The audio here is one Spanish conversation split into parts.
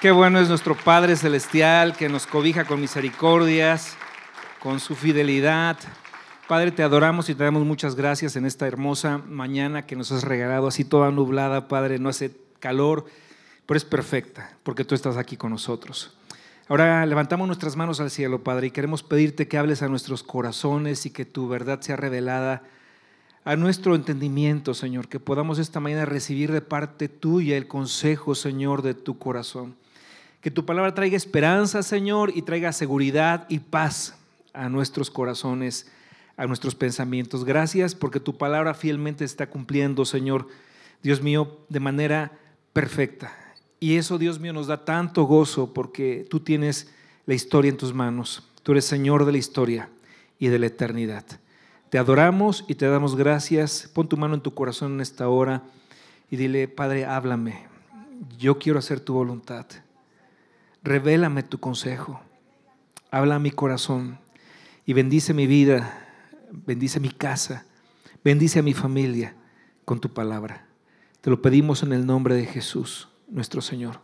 Qué bueno es nuestro Padre Celestial que nos cobija con misericordias, con su fidelidad. Padre, te adoramos y te damos muchas gracias en esta hermosa mañana que nos has regalado, así toda nublada, Padre, no hace calor, pero es perfecta, porque tú estás aquí con nosotros. Ahora levantamos nuestras manos al cielo, Padre, y queremos pedirte que hables a nuestros corazones y que tu verdad sea revelada a nuestro entendimiento, Señor, que podamos esta mañana recibir de parte tuya el consejo, Señor, de tu corazón. Que tu palabra traiga esperanza, Señor, y traiga seguridad y paz a nuestros corazones, a nuestros pensamientos. Gracias porque tu palabra fielmente está cumpliendo, Señor, Dios mío, de manera perfecta. Y eso, Dios mío, nos da tanto gozo porque tú tienes la historia en tus manos. Tú eres Señor de la historia y de la eternidad. Te adoramos y te damos gracias. Pon tu mano en tu corazón en esta hora y dile, Padre, háblame. Yo quiero hacer tu voluntad revélame tu consejo, habla a mi corazón y bendice mi vida, bendice mi casa, bendice a mi familia con tu palabra. Te lo pedimos en el nombre de Jesús, nuestro Señor.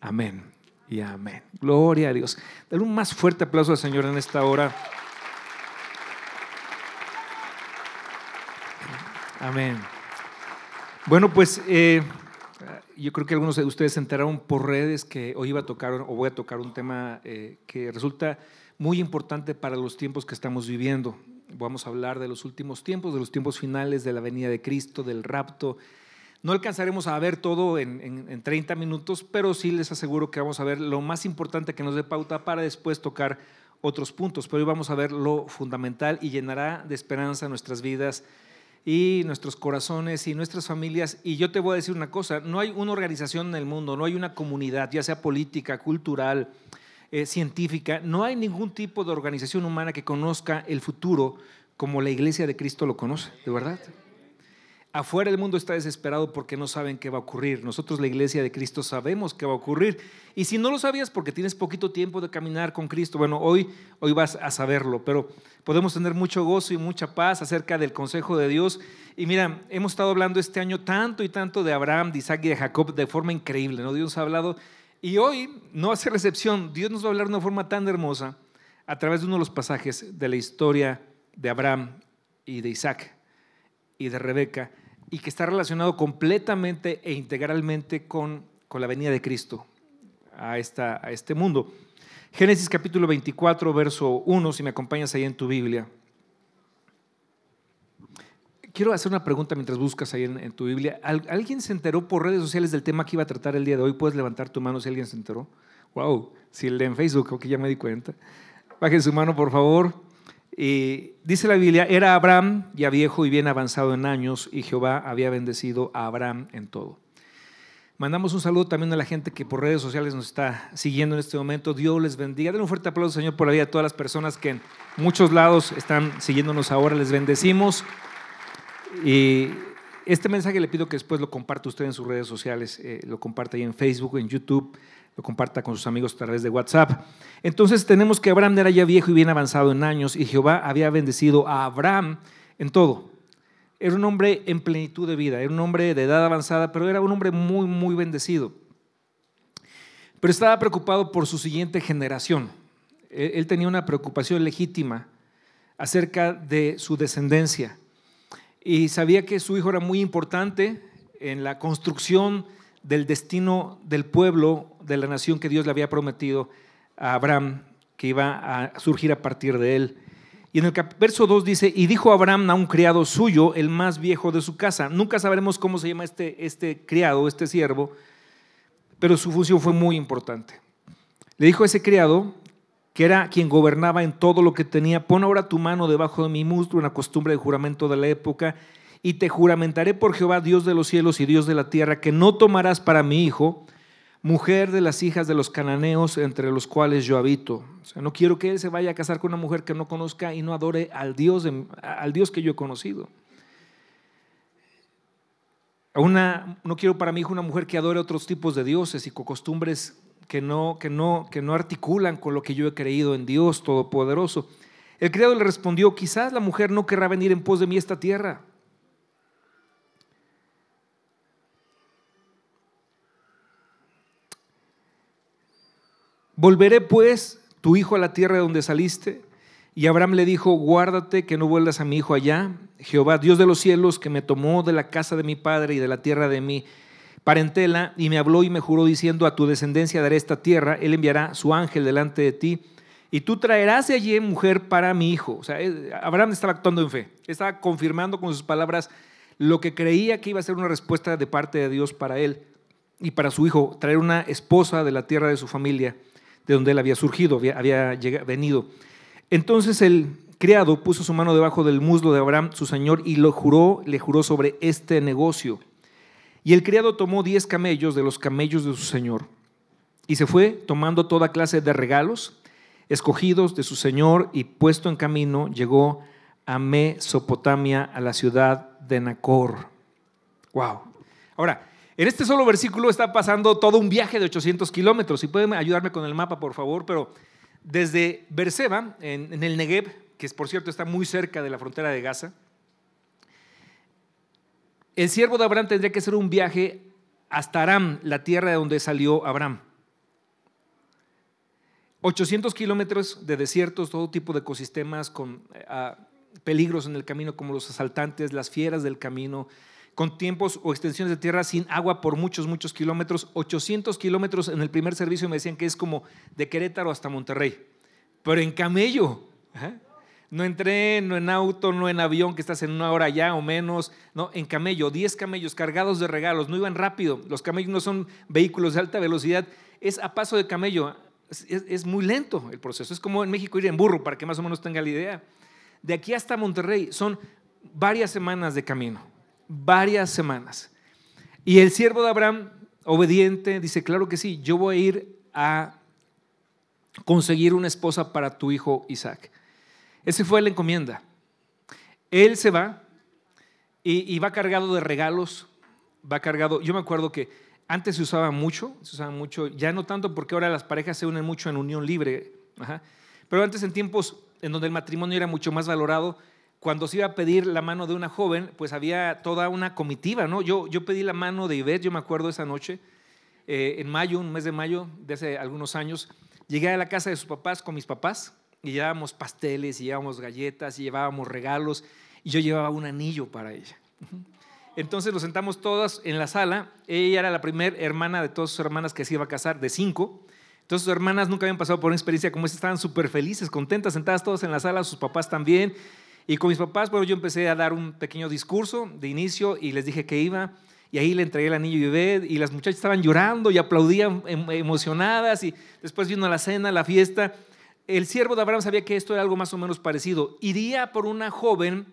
Amén y amén. Gloria a Dios. Dale un más fuerte aplauso al Señor en esta hora. Amén. Bueno, pues... Eh, yo creo que algunos de ustedes se enteraron por redes que hoy iba a tocar o voy a tocar un tema eh, que resulta muy importante para los tiempos que estamos viviendo. Vamos a hablar de los últimos tiempos, de los tiempos finales de la venida de Cristo, del rapto. No alcanzaremos a ver todo en, en 30 minutos, pero sí les aseguro que vamos a ver lo más importante que nos dé pauta para después tocar otros puntos. Pero hoy vamos a ver lo fundamental y llenará de esperanza nuestras vidas y nuestros corazones y nuestras familias. Y yo te voy a decir una cosa, no hay una organización en el mundo, no hay una comunidad, ya sea política, cultural, eh, científica, no hay ningún tipo de organización humana que conozca el futuro como la iglesia de Cristo lo conoce, ¿de verdad? Afuera el mundo está desesperado porque no saben qué va a ocurrir. Nosotros, la iglesia de Cristo, sabemos qué va a ocurrir. Y si no lo sabías porque tienes poquito tiempo de caminar con Cristo, bueno, hoy, hoy vas a saberlo, pero podemos tener mucho gozo y mucha paz acerca del consejo de Dios. Y mira, hemos estado hablando este año tanto y tanto de Abraham, de Isaac y de Jacob de forma increíble, ¿no? Dios ha hablado. Y hoy no hace recepción, Dios nos va a hablar de una forma tan hermosa a través de uno de los pasajes de la historia de Abraham y de Isaac y de Rebeca y que está relacionado completamente e integralmente con, con la venida de Cristo a, esta, a este mundo. Génesis capítulo 24, verso 1, si me acompañas ahí en tu Biblia. Quiero hacer una pregunta mientras buscas ahí en, tu Biblia. ¿Alguien se enteró por redes sociales del tema que iba a tratar el día de hoy? ¿Puedes levantar tu mano si alguien se enteró? Wow, si el en Facebook, ok, ya me di cuenta. Bajen su mano, por favor. Dice la Biblia, era Abraham ya viejo y bien avanzado en años y Jehová había bendecido a Abraham en todo. Mandamos un saludo también a la gente que por redes sociales nos está siguiendo en este momento. Dios les bendiga. Den un fuerte aplauso, Señor, por la vida todas las personas que en muchos lados están siguiéndonos ahora. Les bendecimos. Y este mensaje le pido que después lo comparte usted en sus redes sociales, eh, lo comparte ahí en Facebook, en YouTube, lo comparta con sus amigos a través de WhatsApp. Entonces tenemos que Abraham era ya viejo y bien avanzado en años y Jehová había bendecido a Abraham en todo. Era un hombre en plenitud de vida, era un hombre de edad avanzada, pero era un hombre muy, muy bendecido. Pero estaba preocupado por su siguiente generación. Él tenía una preocupación legítima acerca de su descendencia y sabía que su hijo era muy importante en la construcción del destino del pueblo, de la nación que Dios le había prometido a Abraham, que iba a surgir a partir de él. Y en el verso 2 dice, y dijo Abraham a un criado suyo, el más viejo de su casa. Nunca sabremos cómo se llama este, este criado, este siervo, pero su función fue muy importante. Le dijo a ese criado, que era quien gobernaba en todo lo que tenía, pon ahora tu mano debajo de mi muslo, una costumbre de juramento de la época, y te juramentaré por Jehová, Dios de los cielos y Dios de la tierra, que no tomarás para mi hijo mujer de las hijas de los cananeos entre los cuales yo habito. O sea, no quiero que él se vaya a casar con una mujer que no conozca y no adore al Dios, al Dios que yo he conocido. Una, no quiero para mi hijo una mujer que adore otros tipos de dioses y con costumbres que no, que, no, que no articulan con lo que yo he creído en Dios Todopoderoso. El criado le respondió, quizás la mujer no querrá venir en pos de mí esta tierra Volveré pues tu hijo a la tierra de donde saliste. Y Abraham le dijo, guárdate que no vuelvas a mi hijo allá. Jehová, Dios de los cielos, que me tomó de la casa de mi padre y de la tierra de mi parentela, y me habló y me juró diciendo, a tu descendencia daré esta tierra, él enviará su ángel delante de ti, y tú traerás de allí mujer para mi hijo. O sea, Abraham estaba actuando en fe, estaba confirmando con sus palabras lo que creía que iba a ser una respuesta de parte de Dios para él y para su hijo, traer una esposa de la tierra de su familia, de donde él había surgido, había, venido. Entonces el criado puso su mano debajo del muslo de Abraham, su señor, y lo juró, le juró sobre este negocio. Y el criado tomó diez camellos de los camellos de su señor y se fue tomando toda clase de regalos escogidos de su señor y puesto en camino llegó a Mesopotamia, a la ciudad de Nacor. Wow. Ahora, en este solo versículo está pasando todo un viaje de 800 kilómetros. Si pueden ayudarme con el mapa, por favor, pero desde Berseba, en, en el Negev, que por cierto está muy cerca de la frontera de Gaza, el siervo de Abraham tendría que hacer un viaje hasta Aram, la tierra de donde salió Abraham. 800 kilómetros de desiertos, todo tipo de ecosistemas con eh, peligros en el camino como los asaltantes, las fieras del camino, con tiempos o extensiones de tierra sin agua por muchos, muchos kilómetros. 800 kilómetros en el primer servicio me decían que es como de Querétaro hasta Monterrey, pero en camello. No en tren, no en auto, no en avión, que estás en una hora ya o menos, no, en camello, 10 camellos cargados de regalos, no iban rápido, los camellos no son vehículos de alta velocidad, es a paso de camello, es, muy lento el proceso, es como en México ir en burro, para que más o menos tenga la idea. De aquí hasta Monterrey son varias semanas de camino, varias semanas. Y el siervo de Abraham, obediente, dice, claro que sí, yo voy a ir a conseguir una esposa para tu hijo Isaac. Ese fue la encomienda. Él se va y, va cargado de regalos, va cargado, yo me acuerdo que antes se usaba mucho, se usaba mucho, ya no tanto porque ahora las parejas se unen mucho en unión libre, pero antes en tiempos en donde el matrimonio era mucho más valorado, cuando se iba a pedir la mano de una joven, pues había toda una comitiva, ¿no? Yo, yo pedí la mano de Ivette, yo me acuerdo esa noche, eh, en mayo, un mes de mayo de hace algunos años, llegué a la casa de sus papás con mis papás, y llevábamos pasteles, y llevábamos galletas, y llevábamos regalos, y yo llevaba un anillo para ella. Entonces nos sentamos todas en la sala. Ella era la primera hermana de todas sus hermanas que se iba a casar, de cinco. Entonces sus hermanas nunca habían pasado por una experiencia como esta, estaban súper felices, contentas, sentadas todas en la sala, sus papás también. Y con mis papás, bueno, yo empecé a dar un pequeño discurso de inicio y les dije que iba. Y ahí le entregué el anillo y bebé y las muchachas estaban llorando y aplaudían em, emocionadas. Y después vino la cena, la fiesta el siervo de Abraham sabía que esto era algo más o menos parecido. Iría por una joven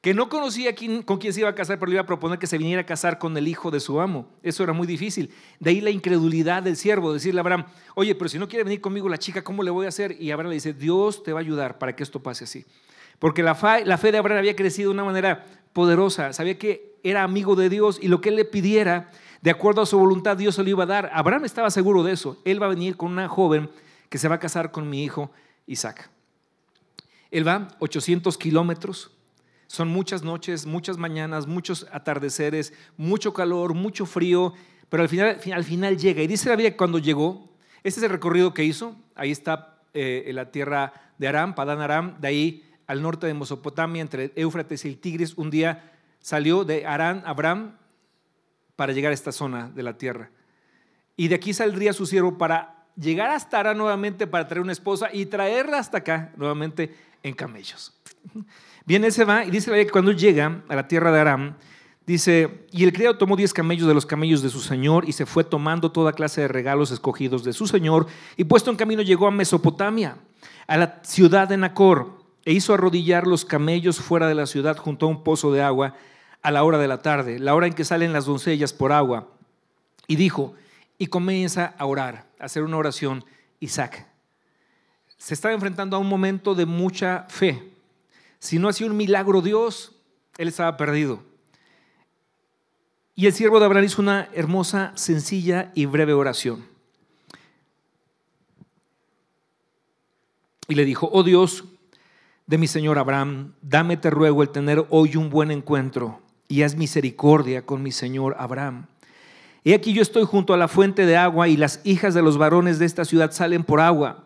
que no conocía con quién se iba a casar, pero le iba a proponer que se viniera a casar con el hijo de su amo. Eso era muy difícil. De ahí la incredulidad del siervo, decirle a Abraham, oye, pero si no quiere venir conmigo la chica, ¿cómo le voy a hacer? Y Abraham le dice, Dios te va a ayudar para que esto pase así. Porque la fe, de Abraham había crecido de una manera poderosa, sabía que era amigo de Dios y lo que él le pidiera, de acuerdo a su voluntad, Dios se lo iba a dar. Abraham estaba seguro de eso. Él va a venir con una joven que se va a casar con mi hijo Isaac. Él va 800 kilómetros, son muchas noches, muchas mañanas, muchos atardeceres, mucho calor, mucho frío, pero al final, al final llega. Y dice la Biblia que cuando llegó, este es el recorrido que hizo, ahí está eh, la tierra de Aram, Padán Aram, de ahí al norte de Mesopotamia, entre Éufrates y el Tigris, un día salió de Arán, Abraham, para llegar a esta zona de la tierra. Y de aquí saldría su siervo para llegar hasta Aram nuevamente para traer una esposa y traerla hasta acá nuevamente en camellos. Bien, ese va y dice que cuando llega a la tierra de Aram, dice, y el criado tomó diez camellos de los camellos de su señor y se fue tomando toda clase de regalos escogidos de su señor y puesto en camino llegó a Mesopotamia, a la ciudad de Nacor, e hizo arrodillar los camellos fuera de la ciudad junto a un pozo de agua a la hora de la tarde, la hora en que salen las doncellas por agua. Y dijo, y comienza a orar, a hacer una oración, Isaac. Se estaba enfrentando a un momento de mucha fe. Si no hacía un milagro Dios, él estaba perdido. Y el siervo de Abraham hizo una hermosa, sencilla y breve oración. Y le dijo, oh Dios de mi Señor Abraham, dame te ruego el tener hoy un buen encuentro y haz misericordia con mi Señor Abraham. He aquí yo estoy junto a la fuente de agua y las hijas de los varones de esta ciudad salen por agua.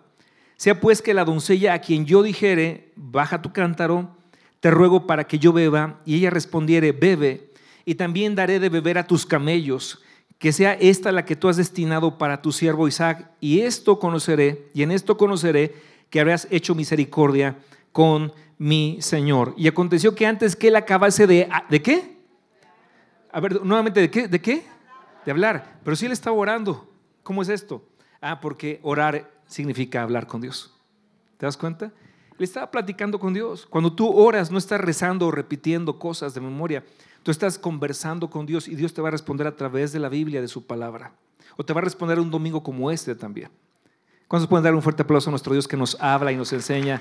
Sea pues que la doncella a quien yo dijere, baja tu cántaro, te ruego para que yo beba, y ella respondiere, bebe, y también daré de beber a tus camellos, que sea esta la que tú has destinado para tu siervo Isaac, y esto conoceré, y en esto conoceré que habrás hecho misericordia con mi Señor. Y aconteció que antes que él acabase de, ¿de qué? A ver, nuevamente, ¿de qué? ¿De qué? De hablar. Pero si él estaba orando, ¿cómo es esto? Ah, porque orar significa hablar con Dios. ¿Te das cuenta? Le estaba platicando con Dios. Cuando tú oras, no estás rezando o repitiendo cosas de memoria. Tú estás conversando con Dios y Dios te va a responder a través de la Biblia, de su palabra. O te va a responder un domingo como este también. ¿Cuántos pueden dar un fuerte aplauso a nuestro Dios que nos habla y nos enseña?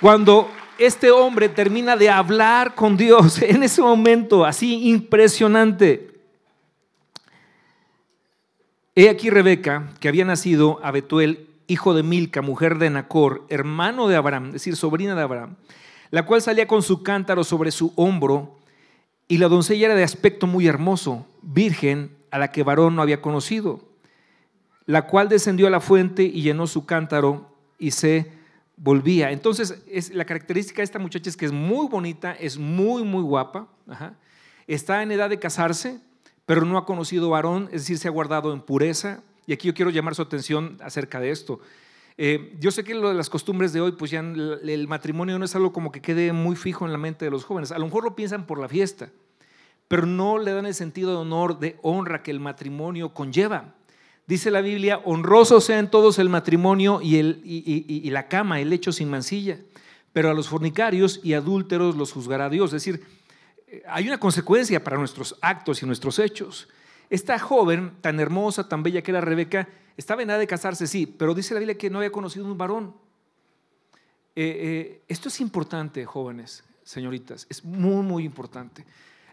Cuando este hombre termina de hablar con Dios, en ese momento así impresionante, He aquí Rebeca, que había nacido a Betuel, hijo de Milca, mujer de Nacor, hermano de Abraham, es decir, sobrina de Abraham, la cual salía con su cántaro sobre su hombro, y la doncella era de aspecto muy hermoso, virgen, a la que varón no había conocido, la cual descendió a la fuente y llenó su cántaro y se volvía. Entonces, es, la característica de esta muchacha es que es muy bonita, es muy, muy guapa, está en edad de casarse, pero no ha conocido varón, es decir, se ha guardado en pureza. Y aquí yo quiero llamar su atención acerca de esto. Eh, yo sé que lo de las costumbres de hoy, pues ya el, matrimonio no es algo como que quede muy fijo en la mente de los jóvenes. A lo mejor lo piensan por la fiesta, pero no le dan el sentido de honor, de honra que el matrimonio conlleva. Dice la Biblia, honroso sean todos el matrimonio y, el, y la cama, el hecho sin mancilla, pero a los fornicarios y adúlteros los juzgará Dios. Es decir, hay una consecuencia para nuestros actos y nuestros hechos. Esta joven, tan hermosa, tan bella que era Rebeca, estaba en edad de casarse, sí, pero dice la Biblia que no había conocido un varón. Eh, eh, esto es importante, jóvenes, señoritas, es muy, muy importante.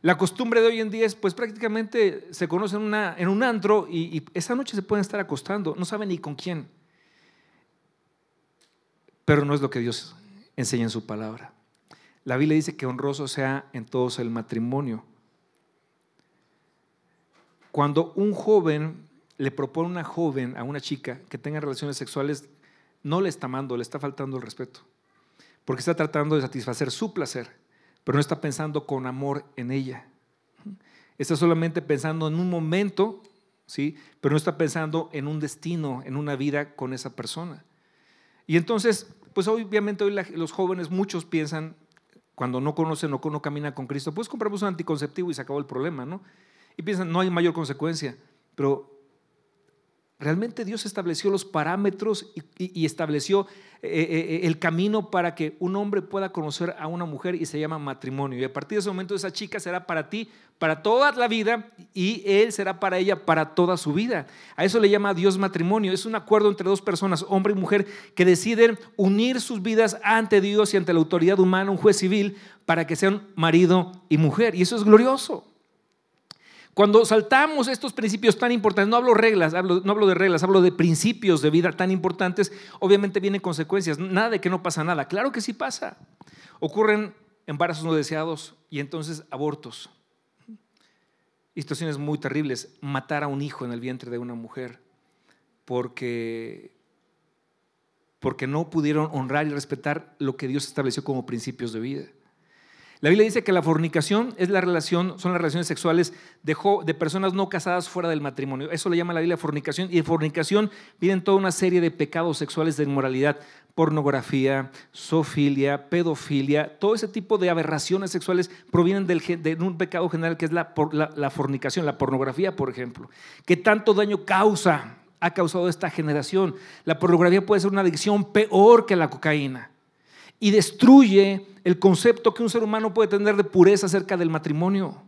La costumbre de hoy en día es, pues prácticamente se conocen en, un antro y, y esa noche se pueden estar acostando, no saben ni con quién. Pero no es lo que Dios enseña en su palabra. La Biblia dice que honroso sea en todos el matrimonio. Cuando un joven le propone a una joven, a una chica, que tenga relaciones sexuales, no le está amando, le está faltando el respeto. Porque está tratando de satisfacer su placer, pero no está pensando con amor en ella. Está solamente pensando en un momento, ¿sí? pero no está pensando en un destino, en una vida con esa persona. Y entonces, pues obviamente hoy los jóvenes, muchos piensan cuando no conocen o no caminan con Cristo, pues compramos un anticonceptivo y se acabó el problema, ¿no? Y piensan, no hay mayor consecuencia, pero realmente Dios estableció los parámetros y, estableció eh, eh, eh, el camino para que un hombre pueda conocer a una mujer y se llama matrimonio. Y a partir de ese momento esa chica será para ti, para toda la vida y él será para ella para toda su vida. A eso le llama Dios matrimonio. Es un acuerdo entre dos personas, hombre y mujer, que deciden unir sus vidas ante Dios y ante la autoridad humana, un juez civil, para que sean marido y mujer. Y eso es glorioso. Cuando saltamos estos principios tan importantes, no hablo reglas, no hablo de reglas, hablo de principios de vida tan importantes, obviamente vienen consecuencias. Nada de que no pasa nada. Claro que sí pasa. Ocurren embarazos no deseados y entonces abortos. situaciones muy terribles. Matar a un hijo en el vientre de una mujer porque, porque no pudieron honrar y respetar lo que Dios estableció como principios de vida. La Biblia dice que la fornicación es la relación, son las relaciones sexuales de, personas no casadas fuera del matrimonio. Eso le llama la Biblia fornicación. Y de fornicación vienen toda una serie de pecados sexuales de inmoralidad, pornografía, sofilia, pedofilia, todo ese tipo de aberraciones sexuales provienen del, de un pecado general que es la, la fornicación, la pornografía, por ejemplo, que tanto daño causa, ha causado esta generación. La pornografía puede ser una adicción peor que la cocaína y destruye el concepto que un ser humano puede tener de pureza acerca del matrimonio.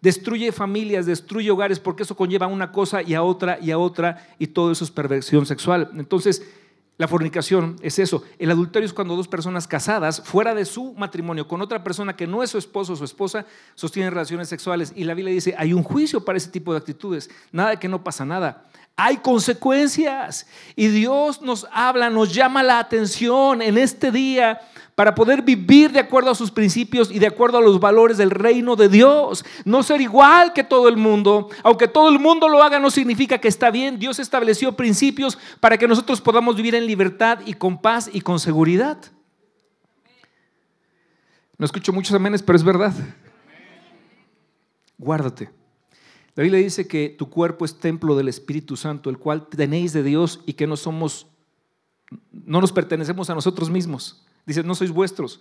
Destruye familias, destruye hogares, porque eso conlleva a una cosa y a otra y a otra, y todo eso es perversión sexual. Entonces, la fornicación es eso. El adulterio es cuando dos personas casadas, fuera de su matrimonio, con otra persona que no es su esposo o su esposa, sostienen relaciones sexuales. Y la Biblia dice, hay un juicio para ese tipo de actitudes. Nada de que no pasa nada. Hay consecuencias. Y Dios nos habla, nos llama la atención en este día para poder vivir de acuerdo a sus principios y de acuerdo a los valores del reino de Dios. No ser igual que todo el mundo. Aunque todo el mundo lo haga no significa que está bien. Dios estableció principios para que nosotros podamos vivir en libertad y con paz y con seguridad. No escucho muchos amenes, pero es verdad. Guárdate. La Biblia dice que tu cuerpo es templo del Espíritu Santo, el cual tenéis de Dios y que no somos, no nos pertenecemos a nosotros mismos. Dice, no sois vuestros.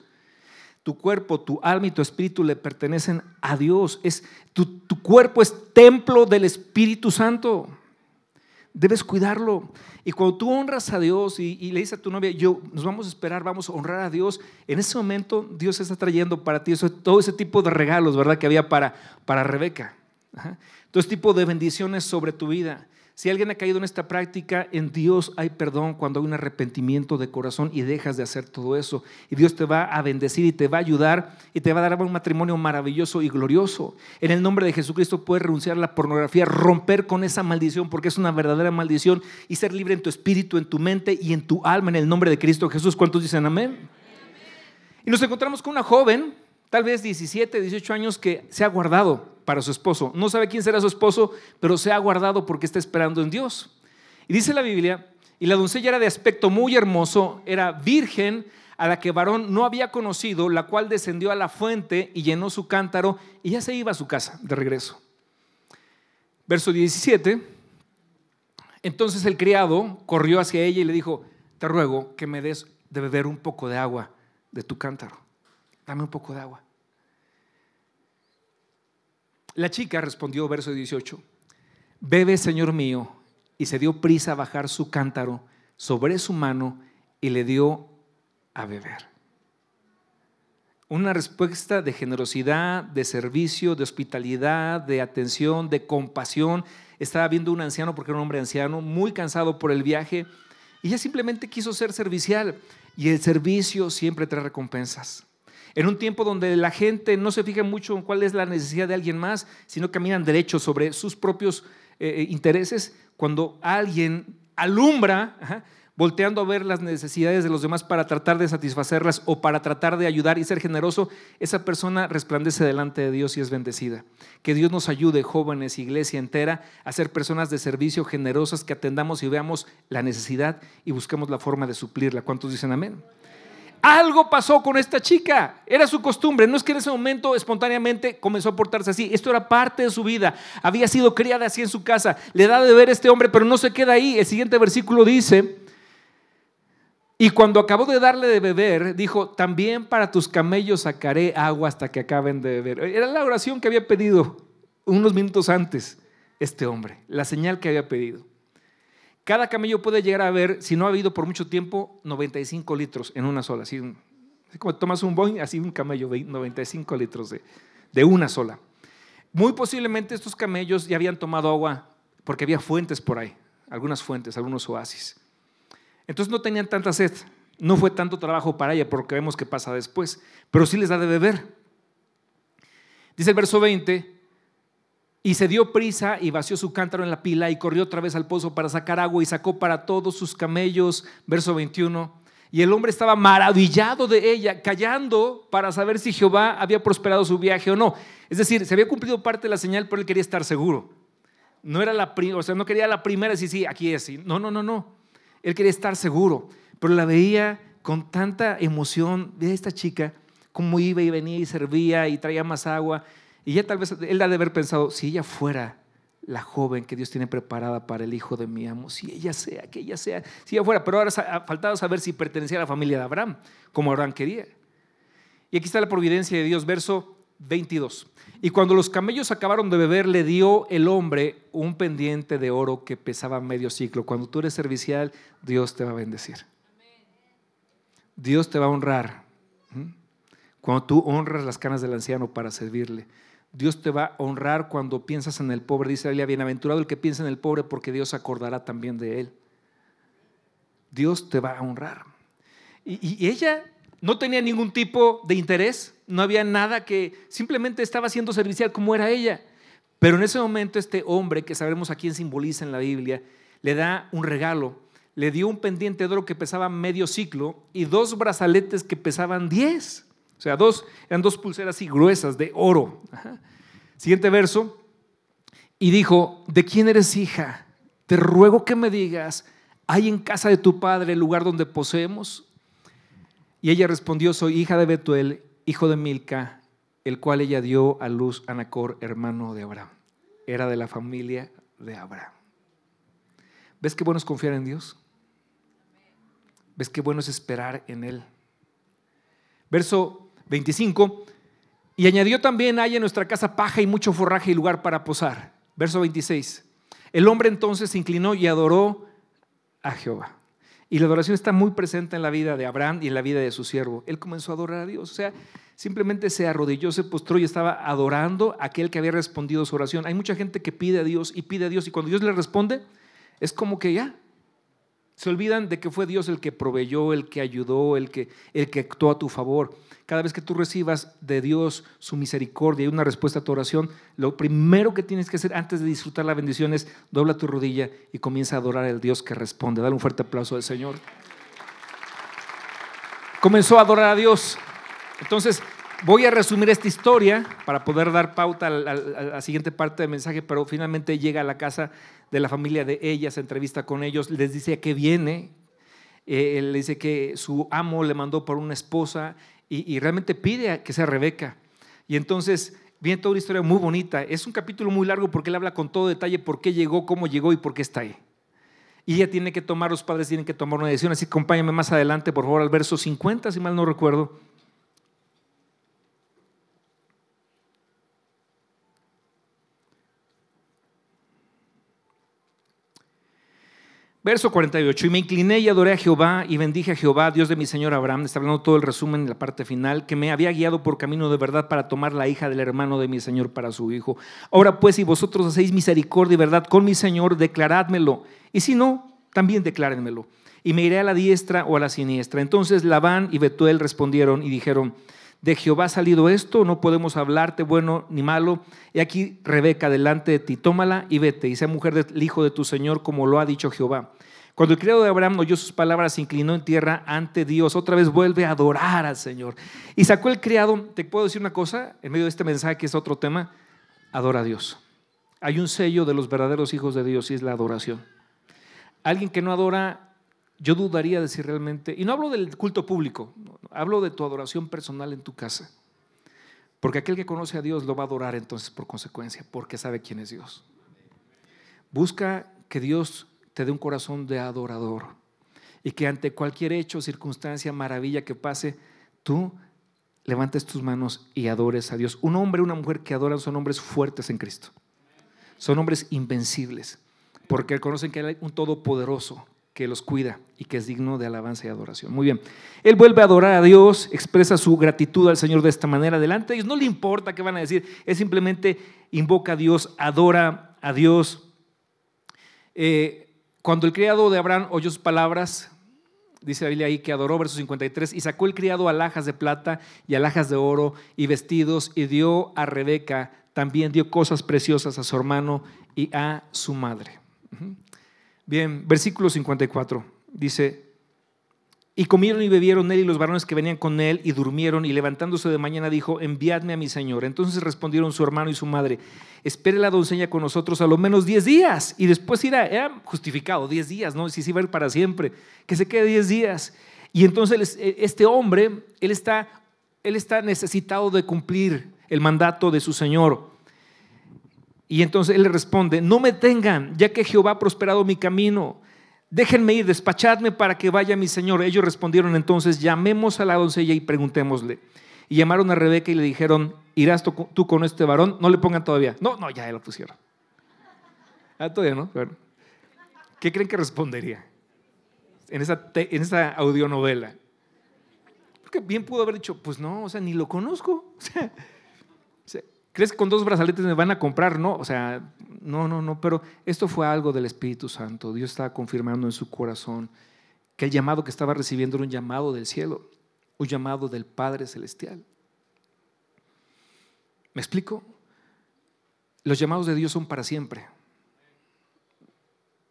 Tu cuerpo, tu alma y tu espíritu le pertenecen a Dios. Es, tu, cuerpo es templo del Espíritu Santo. Debes cuidarlo. Y cuando tú honras a Dios y, le dices a tu novia, yo, nos vamos a esperar, vamos a honrar a Dios, en ese momento Dios está trayendo para ti todo ese tipo de regalos, ¿verdad? Que había para, para Rebeca. Todo ese tipo de bendiciones sobre tu vida. Si alguien ha caído en esta práctica, en Dios hay perdón cuando hay un arrepentimiento de corazón y dejas de hacer todo eso. Y Dios te va a bendecir y te va a ayudar y te va a dar un matrimonio maravilloso y glorioso. En el nombre de Jesucristo puedes renunciar a la pornografía, romper con esa maldición porque es una verdadera maldición y ser libre en tu espíritu, en tu mente y en tu alma en el nombre de Cristo Jesús. ¿Cuántos dicen amén? Y nos encontramos con una joven, tal vez 17, 18 años, que se ha guardado para su esposo. No sabe quién será su esposo, pero se ha guardado porque está esperando en Dios. Y dice la Biblia, y la doncella era de aspecto muy hermoso, era virgen a la que varón no había conocido, la cual descendió a la fuente y llenó su cántaro y ya se iba a su casa de regreso. Verso 17. Entonces el criado corrió hacia ella y le dijo, te ruego que me des de beber un poco de agua de tu cántaro. Dame un poco de agua. La chica respondió, verso 18, bebe, Señor mío, y se dio prisa a bajar su cántaro sobre su mano y le dio a beber. Una respuesta de generosidad, de servicio, de hospitalidad, de atención, de compasión. Estaba viendo un anciano, porque era un hombre anciano, muy cansado por el viaje, y ella simplemente quiso ser servicial. Y el servicio siempre trae recompensas en un tiempo donde la gente no se fija mucho en cuál es la necesidad de alguien más, sino caminan derecho sobre sus propios eh, eh, intereses, cuando alguien alumbra, volteando a ver las necesidades de los demás para tratar de satisfacerlas o para tratar de ayudar y ser generoso, esa persona resplandece delante de Dios y es bendecida. Que Dios nos ayude, jóvenes, iglesia entera, a ser personas de servicio generosas que atendamos y veamos la necesidad y busquemos la forma de suplirla. ¿Cuántos dicen amén? Algo pasó con esta chica. Era su costumbre. No es que en ese momento espontáneamente comenzó a portarse así. Esto era parte de su vida. Había sido criada así en su casa. Le da de ver a este hombre, pero no se queda ahí. El siguiente versículo dice, y cuando acabó de darle de beber, dijo, también para tus camellos sacaré agua hasta que acaben de beber. Era la oración que había pedido unos minutos antes este hombre, la señal que había pedido. Cada camello puede llegar a ver, si no ha habido por mucho tiempo, 95 litros en una sola. Así, como tomas un Boeing, así un camello, 95 litros de, de una sola. Muy posiblemente estos camellos ya habían tomado agua porque había fuentes por ahí, algunas fuentes, algunos oasis. Entonces no tenían tanta sed, no fue tanto trabajo para ella, porque vemos que pasa después, pero sí les da de beber. Dice el verso 20, y se dio prisa y vació su cántaro en la pila y corrió otra vez al pozo para sacar agua y sacó para todos sus camellos. Verso 21. Y el hombre estaba maravillado de ella, callando para saber si Jehová había prosperado su viaje o no. Es decir, se había cumplido parte de la señal, pero él quería estar seguro. No era la o sea, no quería la primera decir, sí, aquí es. No, no, no, no. Él quería estar seguro, pero la veía con tanta emoción de esta chica, como iba y venía y servía y traía más agua. Y ya tal vez él ha de haber pensado, si ella fuera la joven que Dios tiene preparada para el hijo de mi amo, si ella sea, que ella sea, si ella fuera, pero ahora ha faltado saber si pertenecía a la familia de Abraham, como Abraham quería. Y aquí está la providencia de Dios, verso 22. Y cuando los camellos acabaron de beber, le dio el hombre un pendiente de oro que pesaba medio ciclo. Cuando tú eres servicial, Dios te va a bendecir. Dios te va a honrar. Cuando tú honras las canas del anciano para servirle. Dios te va a honrar cuando piensas en el pobre. Dice la bienaventurado el que piensa en el pobre porque Dios acordará también de él. Dios te va a honrar. Y, ella no tenía ningún tipo de interés, no había nada que simplemente estaba siendo servicial como era ella. Pero en ese momento este hombre, que sabemos a quién simboliza en la Biblia, le da un regalo. Le dio un pendiente de oro que pesaba medio ciclo y dos brazaletes que pesaban 10. O sea, dos, eran dos pulseras así gruesas de oro. Siguiente verso. Y dijo, ¿de quién eres hija? Te ruego que me digas, ¿hay en casa de tu padre el lugar donde poseemos? Y ella respondió, soy hija de Betuel, hijo de Milca, el cual ella dio a luz a Nacor, hermano de Abraham. Era de la familia de Abraham. ¿Ves qué bueno es confiar en Dios? ¿Ves qué bueno es esperar en Él? Verso 25. Y añadió también, hay en nuestra casa paja y mucho forraje y lugar para posar. Verso 26. El hombre entonces se inclinó y adoró a Jehová. Y la adoración está muy presente en la vida de Abraham y en la vida de su siervo. Él comenzó a adorar a Dios. O sea, simplemente se arrodilló, se postró y estaba adorando a aquel que había respondido su oración. Hay mucha gente que pide a Dios y pide a Dios y cuando Dios le responde, es como que ya. Se olvidan de que fue Dios el que proveyó, el que ayudó, el que, el que actuó a tu favor. Cada vez que tú recibas de Dios su misericordia y una respuesta a tu oración, lo primero que tienes que hacer antes de disfrutar la bendición es dobla tu rodilla y comienza a adorar al Dios que responde. Dale un fuerte aplauso al Señor. Comenzó a adorar a Dios. Entonces, voy a resumir esta historia para poder dar pauta a la, siguiente parte del mensaje, pero finalmente llega a la casa de la familia de ella, se entrevista con ellos, les dice que viene, eh, dice que su amo le mandó por una esposa y, realmente pide que sea Rebeca. Y entonces viene toda una historia muy bonita. Es un capítulo muy largo porque él habla con todo detalle por qué llegó, cómo llegó y por qué está ahí. Y ella tiene que tomar, los padres tienen que tomar una decisión. Así que acompáñame más adelante, por favor, al verso 50, si mal no recuerdo. Verso 48, y me incliné y adoré a Jehová y bendije a Jehová, Dios de mi Señor Abraham, está hablando todo el resumen en la parte final, que me había guiado por camino de verdad para tomar la hija del hermano de mi Señor para su hijo. Ahora pues, si vosotros hacéis misericordia y verdad con mi Señor, declarádmelo, y si no, también declárenmelo, y me iré a la diestra o a la siniestra. Entonces Labán y Betuel respondieron y dijeron, de Jehová ha salido esto, no podemos hablarte bueno ni malo. Y aquí Rebeca delante de ti, tómala y vete, y sea mujer del hijo de tu Señor, como lo ha dicho Jehová. Cuando el criado de Abraham oyó sus palabras, se inclinó en tierra ante Dios. Otra vez vuelve a adorar al Señor. Y sacó el criado, te puedo decir una cosa, en medio de este mensaje que es otro tema, adora a Dios. Hay un sello de los verdaderos hijos de Dios y es la adoración. Alguien que no adora yo dudaría de si realmente, y no hablo del culto público, hablo de tu adoración personal en tu casa. Porque aquel que conoce a Dios lo va a adorar entonces por consecuencia, porque sabe quién es Dios. Busca que Dios te dé un corazón de adorador y que ante cualquier hecho, circunstancia, maravilla que pase, tú levantes tus manos y adores a Dios. Un hombre, una mujer que adoran son hombres fuertes en Cristo. Son hombres invencibles, porque conocen que hay un todopoderoso que los cuida y que es digno de alabanza y adoración. Muy bien. Él vuelve a adorar a Dios, expresa su gratitud al Señor de esta manera. Delante de ellos no le importa qué van a decir, él simplemente invoca a Dios, adora a Dios. Eh, cuando el criado de Abraham oyó sus palabras, dice la Biblia ahí que adoró, verso 53, y sacó el criado alhajas de plata y alhajas de oro y vestidos y dio a Rebeca, también dio cosas preciosas a su hermano y a su madre. Bien, versículo 54 dice, y comieron y bebieron él y los varones que venían con él y durmieron y levantándose de mañana dijo, enviadme a mi señor. Entonces respondieron su hermano y su madre, espere la doncella con nosotros a lo menos 10 días y después irá. Era justificado, 10 días, ¿no? Si se iba a ir para siempre, que se quede 10 días. Y entonces e, este hombre, él está, él está necesitado de cumplir el mandato de su señor. Y entonces él le responde, no me tengan, ya que Jehová ha prosperado mi camino. Déjenme ir, despachadme para que vaya mi señor. Ellos respondieron entonces, llamemos a la doncella y preguntémosle. Y llamaron a Rebeca y le dijeron, ¿irás tú con este varón? No le pongan todavía. No, no, ya lo pusieron. Ah, todavía no. ¿Qué creen que respondería en esa, en esa audionovela? Porque bien pudo haber dicho, pues no, o sea, ni lo conozco. O sea, ¿Crees que con dos brazaletes me van a comprar? No, o sea, no, no, no, pero esto fue algo del Espíritu Santo. Dios estaba confirmando en su corazón que el llamado que estaba recibiendo era un llamado del cielo, un llamado del Padre Celestial. ¿Me explico? Los llamados de Dios son para siempre.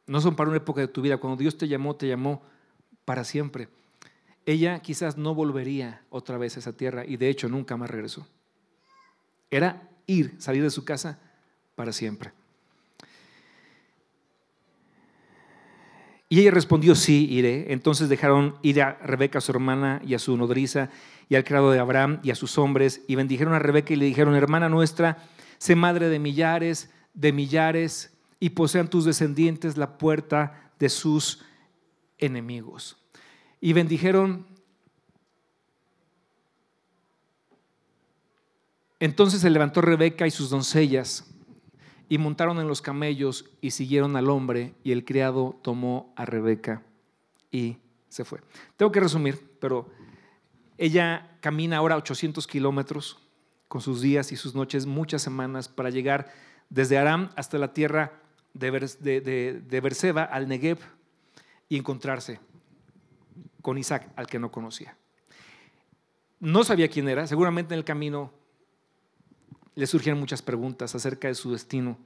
no son para una época de tu vida. Cuando Dios te llamó, te llamó para siempre. Ella quizás no volvería otra vez a esa tierra y de hecho nunca más regresó. Era ir, salir de su casa para siempre. Y ella respondió, sí, iré. Entonces dejaron ir a Rebeca, su hermana, y a su nodriza, y al criado de Abraham, y a sus hombres, y bendijeron a Rebeca y le dijeron, hermana nuestra, sé madre de millares, de millares, y posean tus descendientes la puerta de sus enemigos. Y bendijeron. Entonces se levantó Rebeca y sus doncellas y montaron en los camellos y siguieron al hombre y el criado tomó a Rebeca y se fue. Tengo que resumir, pero ella camina ahora 800 kilómetros con sus días y sus noches, muchas semanas, para llegar desde Aram hasta la tierra de, de, Berseba al Negev y encontrarse con Isaac, al que no conocía. No sabía quién era, seguramente en el camino le surgieron muchas preguntas acerca de su destino.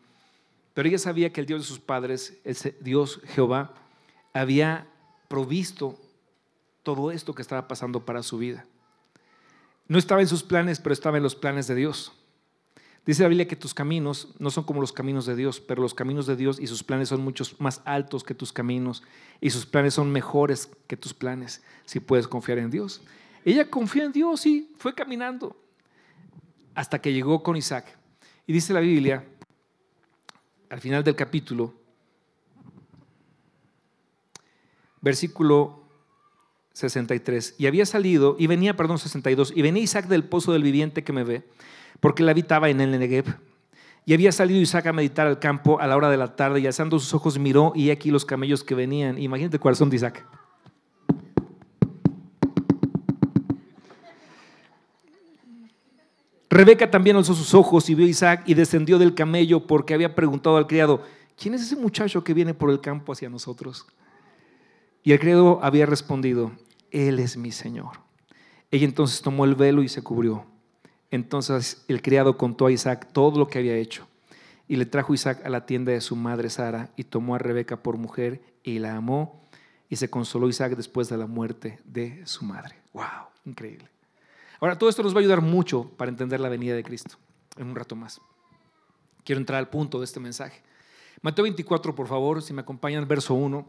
Pero ella sabía que el Dios de sus padres, ese Dios Jehová, había provisto todo esto que estaba pasando para su vida. No estaba en sus planes, pero estaba en los planes de Dios. Dice la Biblia que tus caminos no son como los caminos de Dios, pero los caminos de Dios y sus planes son muchos más altos que tus caminos y sus planes son mejores que tus planes, si puedes confiar en Dios. Ella confía en Dios y fue caminando hasta que llegó con Isaac. Y dice la Biblia, al final del capítulo, versículo 63, y había salido, y venía, perdón, 62, y venía Isaac del pozo del viviente que me ve, porque él habitaba en el Negev. Y había salido Isaac a meditar al campo a la hora de la tarde, y alzando sus ojos miró, y aquí los camellos que venían. Imagínate cuál son de Isaac. Rebeca también alzó sus ojos y vio a Isaac y descendió del camello porque había preguntado al criado, ¿quién es ese muchacho que viene por el campo hacia nosotros? Y el criado había respondido, Él es mi Señor. Ella entonces tomó el velo y se cubrió. Entonces el criado contó a Isaac todo lo que había hecho. Y le trajo Isaac a la tienda de su madre Sara y tomó a Rebeca por mujer y la amó. Y se consoló Isaac después de la muerte de su madre. ¡Wow! Increíble. Ahora, todo esto nos va a ayudar mucho para entender la venida de Cristo en un rato más. Quiero entrar al punto de este mensaje. Mateo 24, por favor, si me acompañan, verso 1.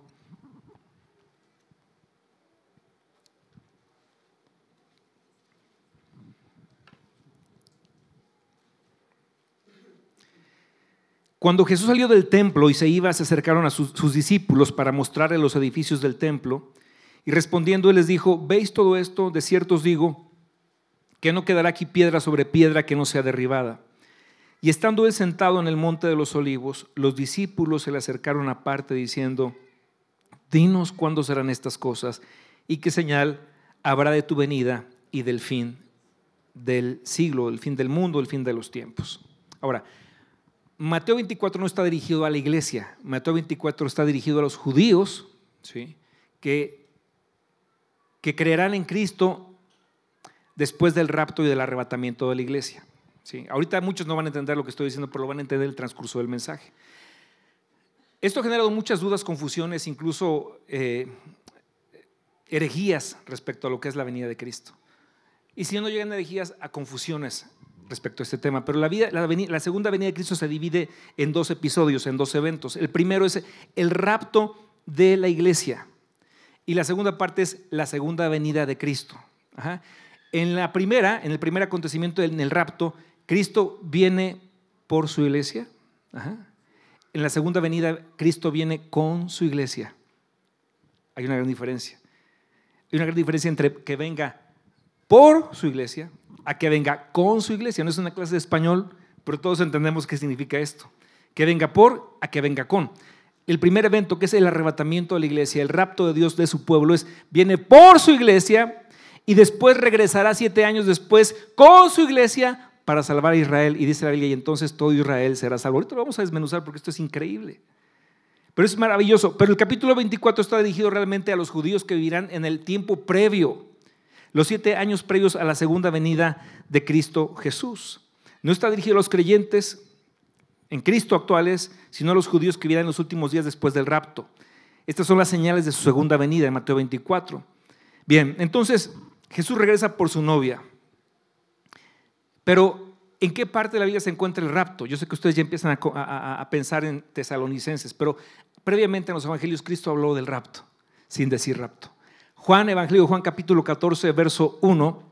Cuando Jesús salió del templo y se iba, se acercaron a sus, discípulos para mostrarle los edificios del templo. Y respondiendo, él les dijo, ¿veis todo esto? De cierto os digo que no quedará aquí piedra sobre piedra que no sea derribada. Y estando él sentado en el monte de los olivos, los discípulos se le acercaron aparte diciendo, dinos cuándo serán estas cosas y qué señal habrá de tu venida y del fin del siglo, el fin del mundo, el fin de los tiempos. Ahora, Mateo 24 no está dirigido a la iglesia, Mateo 24 está dirigido a los judíos, ¿sí? que, que creerán en Cristo después del rapto y del arrebatamiento de la iglesia. ¿sí? Ahorita muchos no van a entender lo que estoy diciendo, pero lo van a entender el transcurso del mensaje. Esto ha generado muchas dudas, confusiones, incluso eh, herejías respecto a lo que es la venida de Cristo. Y si no llegan herejías, a confusiones respecto a este tema. Pero la, la segunda venida de Cristo se divide en dos episodios, en dos eventos. El primero es el rapto de la iglesia. Y la segunda parte es la segunda venida de Cristo. Ajá. En la primera, en el primer acontecimiento, en el rapto, Cristo viene por su iglesia. En la segunda venida, Cristo viene con su iglesia. Hay una gran diferencia. Hay una gran diferencia entre que venga por su iglesia a que venga con su iglesia. No es una clase de español, pero todos entendemos qué significa esto. Que venga por a que venga con. El primer evento, que es el arrebatamiento de la iglesia, el rapto de Dios de su pueblo, es viene por su iglesia y después regresará siete años después con su iglesia para salvar a Israel. Y dice la Biblia, y entonces todo Israel será salvo. Ahorita lo vamos a desmenuzar porque esto es increíble. Pero es maravilloso. Pero el capítulo 24 está dirigido realmente a los judíos que vivirán en el tiempo previo, los siete años previos a la segunda venida de Cristo Jesús. No está dirigido a los creyentes en Cristo actuales, sino a los judíos que vienen en los últimos días después del rapto. Estas son las señales de su segunda venida en Mateo 24. Bien, entonces Jesús regresa por su novia. Pero, ¿en qué parte de la Biblia se encuentra el rapto? Yo sé que ustedes ya empiezan a, pensar en tesalonicenses, pero previamente en los evangelios Cristo habló del rapto, sin decir rapto. Juan, Evangelio Juan capítulo 14, verso 1.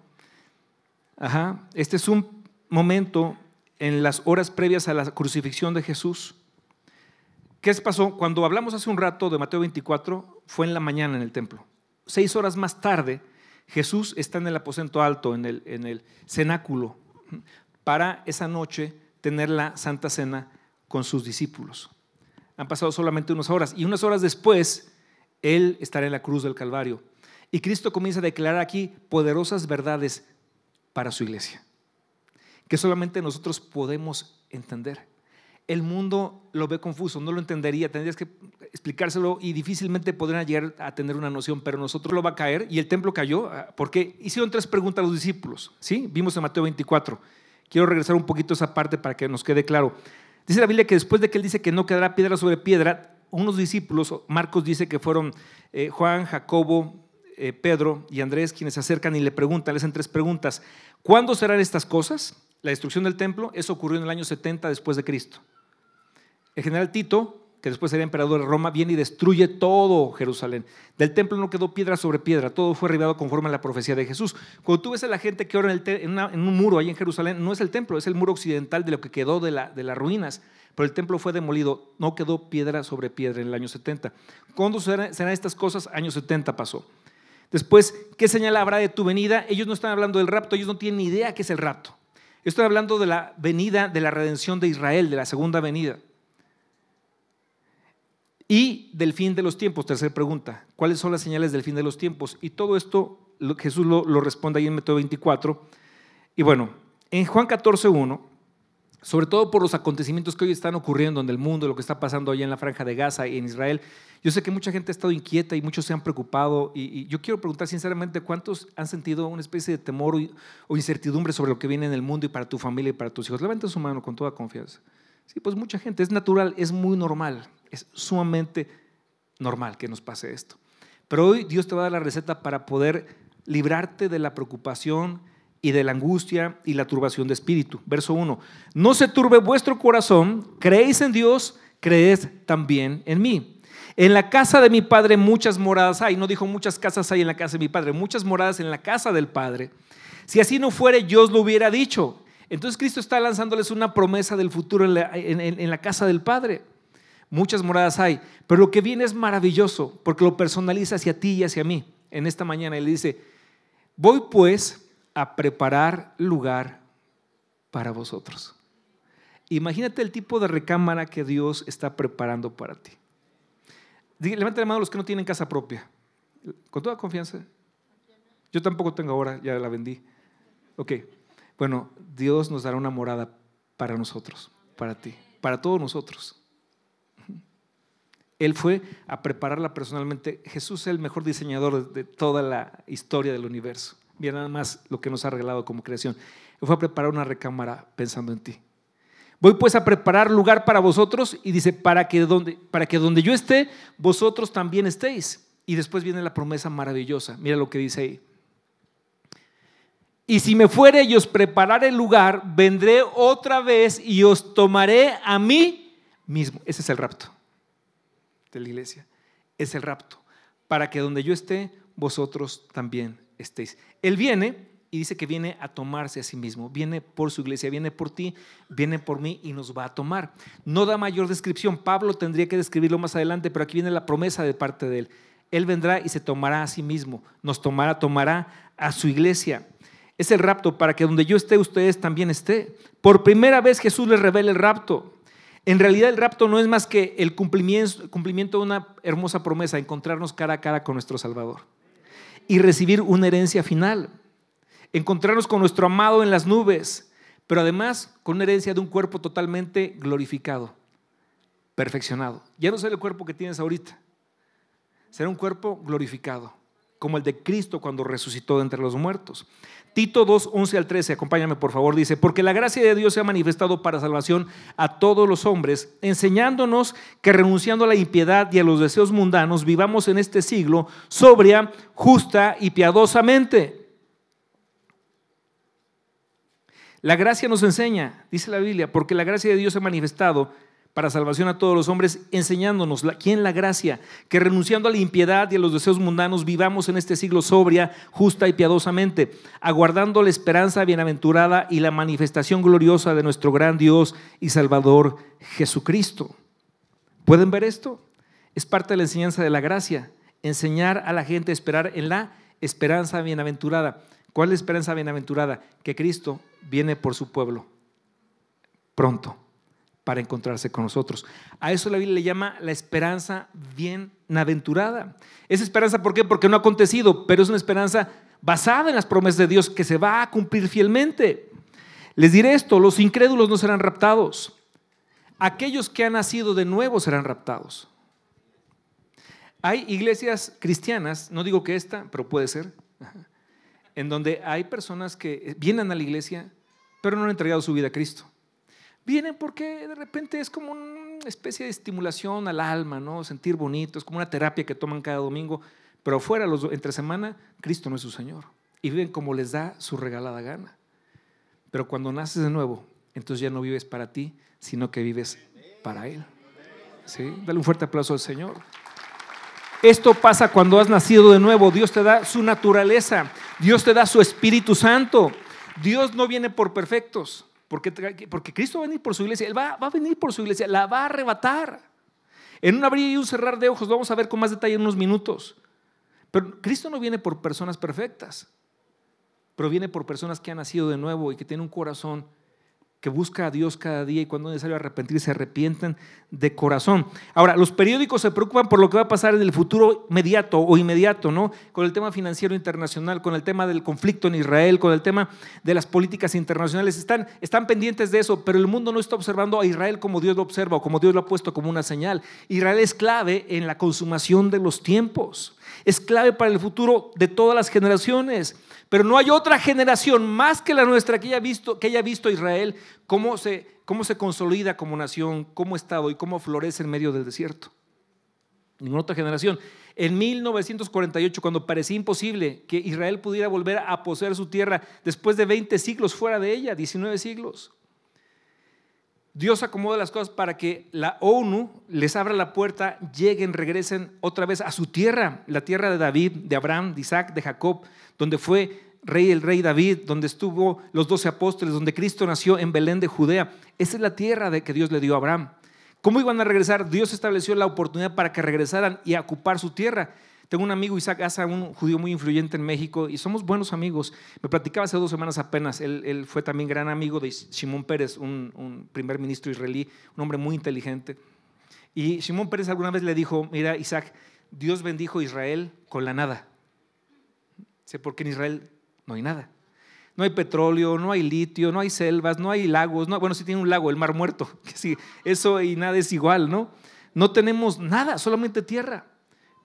Ajá, este es un momento en las horas previas a la crucifixión de Jesús. ¿Qué pasó? Cuando hablamos hace un rato de Mateo 24, fue en la mañana en el templo. Seis horas más tarde, Jesús está en el aposento alto, en el, en el cenáculo, para esa noche tener la Santa Cena con sus discípulos. Han pasado solamente unas horas y unas horas después, Él estará en la cruz del Calvario. Y Cristo comienza a declarar aquí poderosas verdades para su iglesia, que solamente nosotros podemos entender. El mundo lo ve confuso, no lo entendería, tendrías que explicárselo y difícilmente podrían llegar a tener una noción, pero nosotros lo va a caer y el templo cayó ah, porque hicieron tres preguntas a los discípulos, ¿sí? Vimos en Mateo 24. Quiero regresar un poquito a esa parte para que nos quede claro. Dice la Biblia que después de que él dice que no quedará piedra sobre piedra, unos discípulos, Marcos dice que fueron eh, Juan, Jacobo, eh, Pedro y Andrés quienes se acercan y le preguntan, le hacen tres preguntas. ¿Cuándo serán estas cosas? La destrucción del templo, eso ocurrió en el año 70 después de Cristo. El general Tito, que después sería emperador de Roma, viene y destruye todo Jerusalén. Del templo no quedó piedra sobre piedra, todo fue arribado conforme a la profecía de Jesús. Cuando tú ves a la gente que ora en, un muro ahí en Jerusalén, no es el templo, es el muro occidental de lo que quedó de, las ruinas, pero el templo fue demolido, no quedó piedra sobre piedra en el año 70. ¿Cuándo serán, estas cosas? Año 70 pasó. Después, ¿qué señal habrá de tu venida? Ellos no están hablando del rapto, ellos no tienen ni idea qué es el rapto. Estoy hablando de la venida, de la redención de Israel, de la segunda venida. Y del fin de los tiempos, tercera pregunta, ¿cuáles son las señales del fin de los tiempos? Y todo esto Jesús lo, responde ahí en Método 24. Y bueno, en Juan 14, 1, sobre todo por los acontecimientos que hoy están ocurriendo en el mundo, lo que está pasando allá en la franja de Gaza y en Israel, yo sé que mucha gente ha estado inquieta y muchos se han preocupado y, yo quiero preguntar sinceramente cuántos han sentido una especie de temor o, incertidumbre sobre lo que viene en el mundo y para tu familia y para tus hijos. Levanta su mano con toda confianza. Sí, pues mucha gente, es natural, es muy normal. Es sumamente normal que nos pase esto. Pero hoy Dios te va a dar la receta para poder librarte de la preocupación y de la angustia y la turbación de espíritu. Verso 1. No se turbe vuestro corazón, creéis en Dios, creed también en mí. En la casa de mi padre muchas moradas hay. No dijo muchas casas hay en la casa de mi padre, muchas moradas en la casa del padre. Si así no fuere, yo os lo hubiera dicho. Entonces Cristo está lanzándoles una promesa del futuro en la, casa del Padre muchas moradas hay, pero lo que viene es maravilloso porque lo personaliza hacia ti y hacia mí en esta mañana y le dice, voy pues a preparar lugar para vosotros. Imagínate el tipo de recámara que Dios está preparando para ti. Levanten la mano los que no tienen casa propia. Con toda confianza. Yo tampoco tengo ahora, ya la vendí. Ok. Bueno, Dios nos dará una morada para nosotros, para ti, para todos nosotros. Él fue a prepararla personalmente. Jesús es el mejor diseñador de toda la historia del universo. Mira nada más lo que nos ha regalado como creación. Fue a preparar una recámara pensando en ti. Voy pues a preparar lugar para vosotros y dice, para que donde, para que donde yo esté, vosotros también estéis. Y después viene la promesa maravillosa. Mira lo que dice ahí. Y si me fuere y os prepararé el lugar, vendré otra vez y os tomaré a mí mismo. Ese es el rapto de la iglesia, es el rapto, para que donde yo esté, vosotros también estéis. Él viene y dice que viene a tomarse a sí mismo, viene por su iglesia, viene por ti, viene por mí y nos va a tomar. No da mayor descripción, Pablo tendría que describirlo más adelante, pero aquí viene la promesa de parte de él. Él vendrá y se tomará a sí mismo, nos tomará, tomará a su iglesia. Es el rapto para que donde yo esté, ustedes también esté. Por primera vez Jesús les revela el rapto. En realidad el rapto no es más que el cumplimiento, de una hermosa promesa, encontrarnos cara a cara con nuestro Salvador y recibir una herencia final, encontrarnos con nuestro amado en las nubes, pero además con una herencia de un cuerpo totalmente glorificado, perfeccionado. Ya no será el cuerpo que tienes ahorita, será un cuerpo glorificado, como el de Cristo cuando resucitó de entre los muertos. Tito 2, 11 al 13, acompáñame por favor, dice, porque la gracia de Dios se ha manifestado para salvación a todos los hombres, enseñándonos que renunciando a la impiedad y a los deseos mundanos, vivamos en este siglo sobria, justa y piadosamente. La gracia nos enseña, dice la Biblia, porque la gracia de Dios se ha manifestado para salvación a todos los hombres, enseñándonos quién la gracia, que renunciando a la impiedad y a los deseos mundanos vivamos en este siglo sobria, justa y piadosamente, aguardando la esperanza bienaventurada y la manifestación gloriosa de nuestro gran Dios y Salvador Jesucristo. ¿Pueden ver esto? Es parte de la enseñanza de la gracia, enseñar a la gente a esperar en la esperanza bienaventurada. ¿Cuál es la esperanza bienaventurada? Que Cristo viene por su pueblo pronto para encontrarse con nosotros. A eso la Biblia le llama la esperanza bienaventurada. Esa esperanza, ¿por qué? Porque no ha acontecido, pero es una esperanza basada en las promesas de Dios que se va a cumplir fielmente. Les diré esto, los incrédulos no serán raptados. Aquellos que han nacido de nuevo serán raptados. Hay iglesias cristianas, no digo que esta, pero puede ser, en donde hay personas que vienen a la iglesia, pero no han entregado su vida a Cristo. Vienen porque de repente es como una especie de estimulación al alma, ¿no? Sentir bonito, es como una terapia que toman cada domingo, pero fuera, los, entre semana, Cristo no es su Señor. Y viven como les da su regalada gana. Pero cuando naces de nuevo, entonces ya no vives para ti, sino que vives para Él. ¿Sí? Dale un fuerte aplauso al Señor. Esto pasa cuando has nacido de nuevo. Dios te da su naturaleza. Dios te da su Espíritu Santo. Dios no viene por perfectos. Porque, porque Cristo va a venir por su iglesia, Él va, va a venir por su iglesia, la va a arrebatar. En un abrir y un cerrar de ojos, vamos a ver con más detalle en unos minutos. Pero Cristo no viene por personas perfectas, pero viene por personas que han nacido de nuevo y que tienen un corazón que busca a Dios cada día y cuando es necesario arrepentirse, se arrepienten de corazón. Ahora, los periódicos se preocupan por lo que va a pasar en el futuro inmediato o inmediato, ¿no? Con el tema financiero internacional, con el tema del conflicto en Israel, con el tema de las políticas internacionales. Están, están pendientes de eso, pero el mundo no está observando a Israel como Dios lo observa o como Dios lo ha puesto como una señal. Israel es clave en la consumación de los tiempos. Es clave para el futuro de todas las generaciones. Pero no hay otra generación más que la nuestra que haya visto, que haya visto Israel cómo se, cómo se consolida como nación, cómo Estado y cómo florece en medio del desierto. Ninguna otra generación. En 1948, cuando parecía imposible que Israel pudiera volver a poseer su tierra después de 20 siglos fuera de ella, 19 siglos, Dios acomoda las cosas para que la ONU les abra la puerta, lleguen, regresen otra vez a su tierra, la tierra de David, de Abraham, de Isaac, de Jacob, donde fue rey el rey David, donde estuvo los doce apóstoles, donde Cristo nació en Belén de Judea. Esa es la tierra de que Dios le dio a Abraham. ¿Cómo iban a regresar? Dios estableció la oportunidad para que regresaran y a ocupar su tierra. Tengo un amigo, Isaac Asa, un judío muy influyente en México, y somos buenos amigos. Me platicaba hace dos semanas apenas. Él, fue también gran amigo de Shimon Pérez, un, primer ministro israelí, un hombre muy inteligente. Y Shimon Pérez alguna vez le dijo: Mira, Isaac, Dios bendijo Israel con la nada. Sé por qué en Israel no hay nada. No hay petróleo, no hay litio, no hay selvas, no hay lagos. No, bueno, sí tiene un lago, el Mar Muerto. Sí, eso y nada es igual, ¿no? No tenemos nada, solamente tierra.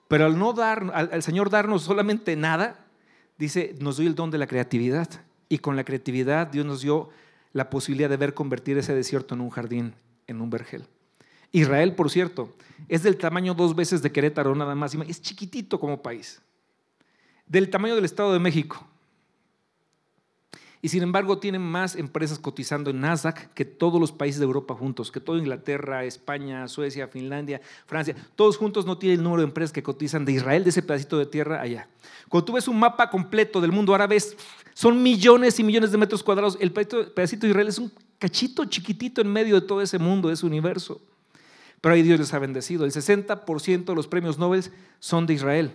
Pero al no dar, al, Señor darnos solamente nada, dice, nos dio el don de la creatividad. Y con la creatividad Dios nos dio la posibilidad de ver convertir ese desierto en un jardín, en un vergel. Israel, por cierto, es del tamaño dos veces de Querétaro nada más. Es chiquitito como país. Del tamaño del Estado de México y sin embargo tienen más empresas cotizando en Nasdaq que todos los países de Europa juntos, que toda Inglaterra, España, Suecia, Finlandia, Francia, todos juntos no tienen el número de empresas que cotizan de Israel, de ese pedacito de tierra allá. Cuando tú ves un mapa completo del mundo árabe, son millones y millones de metros cuadrados. El pedacito de Israel es un cachito chiquitito en medio de todo ese mundo, de ese universo. Pero ahí Dios les ha bendecido. El 60% de los premios Nobel son de Israel.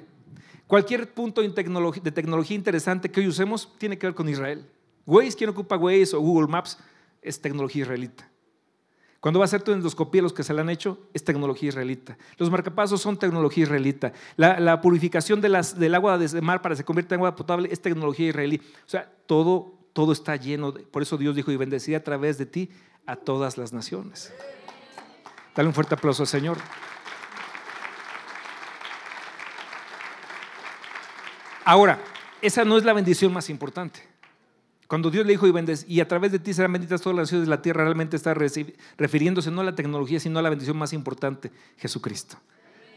Cualquier punto de tecnología interesante que hoy usemos tiene que ver con Israel. Waze, ¿quién ocupa Waze o Google Maps? Es tecnología israelita. Cuando va a hacer tu endoscopía, los que se la han hecho, es tecnología israelita. Los marcapasos son tecnología israelita. La, purificación del agua de mar para que se convierta en agua potable es tecnología israelí. O sea, todo, todo está lleno. por eso Dios dijo, y bendeciré a través de ti a todas las naciones. Dale un fuerte aplauso al Señor. Ahora, esa no es la bendición más importante. Cuando Dios le dijo y bendes, y a través de ti serán benditas todas las naciones de la tierra, realmente está refiriéndose no a la tecnología, sino a la bendición más importante, Jesucristo,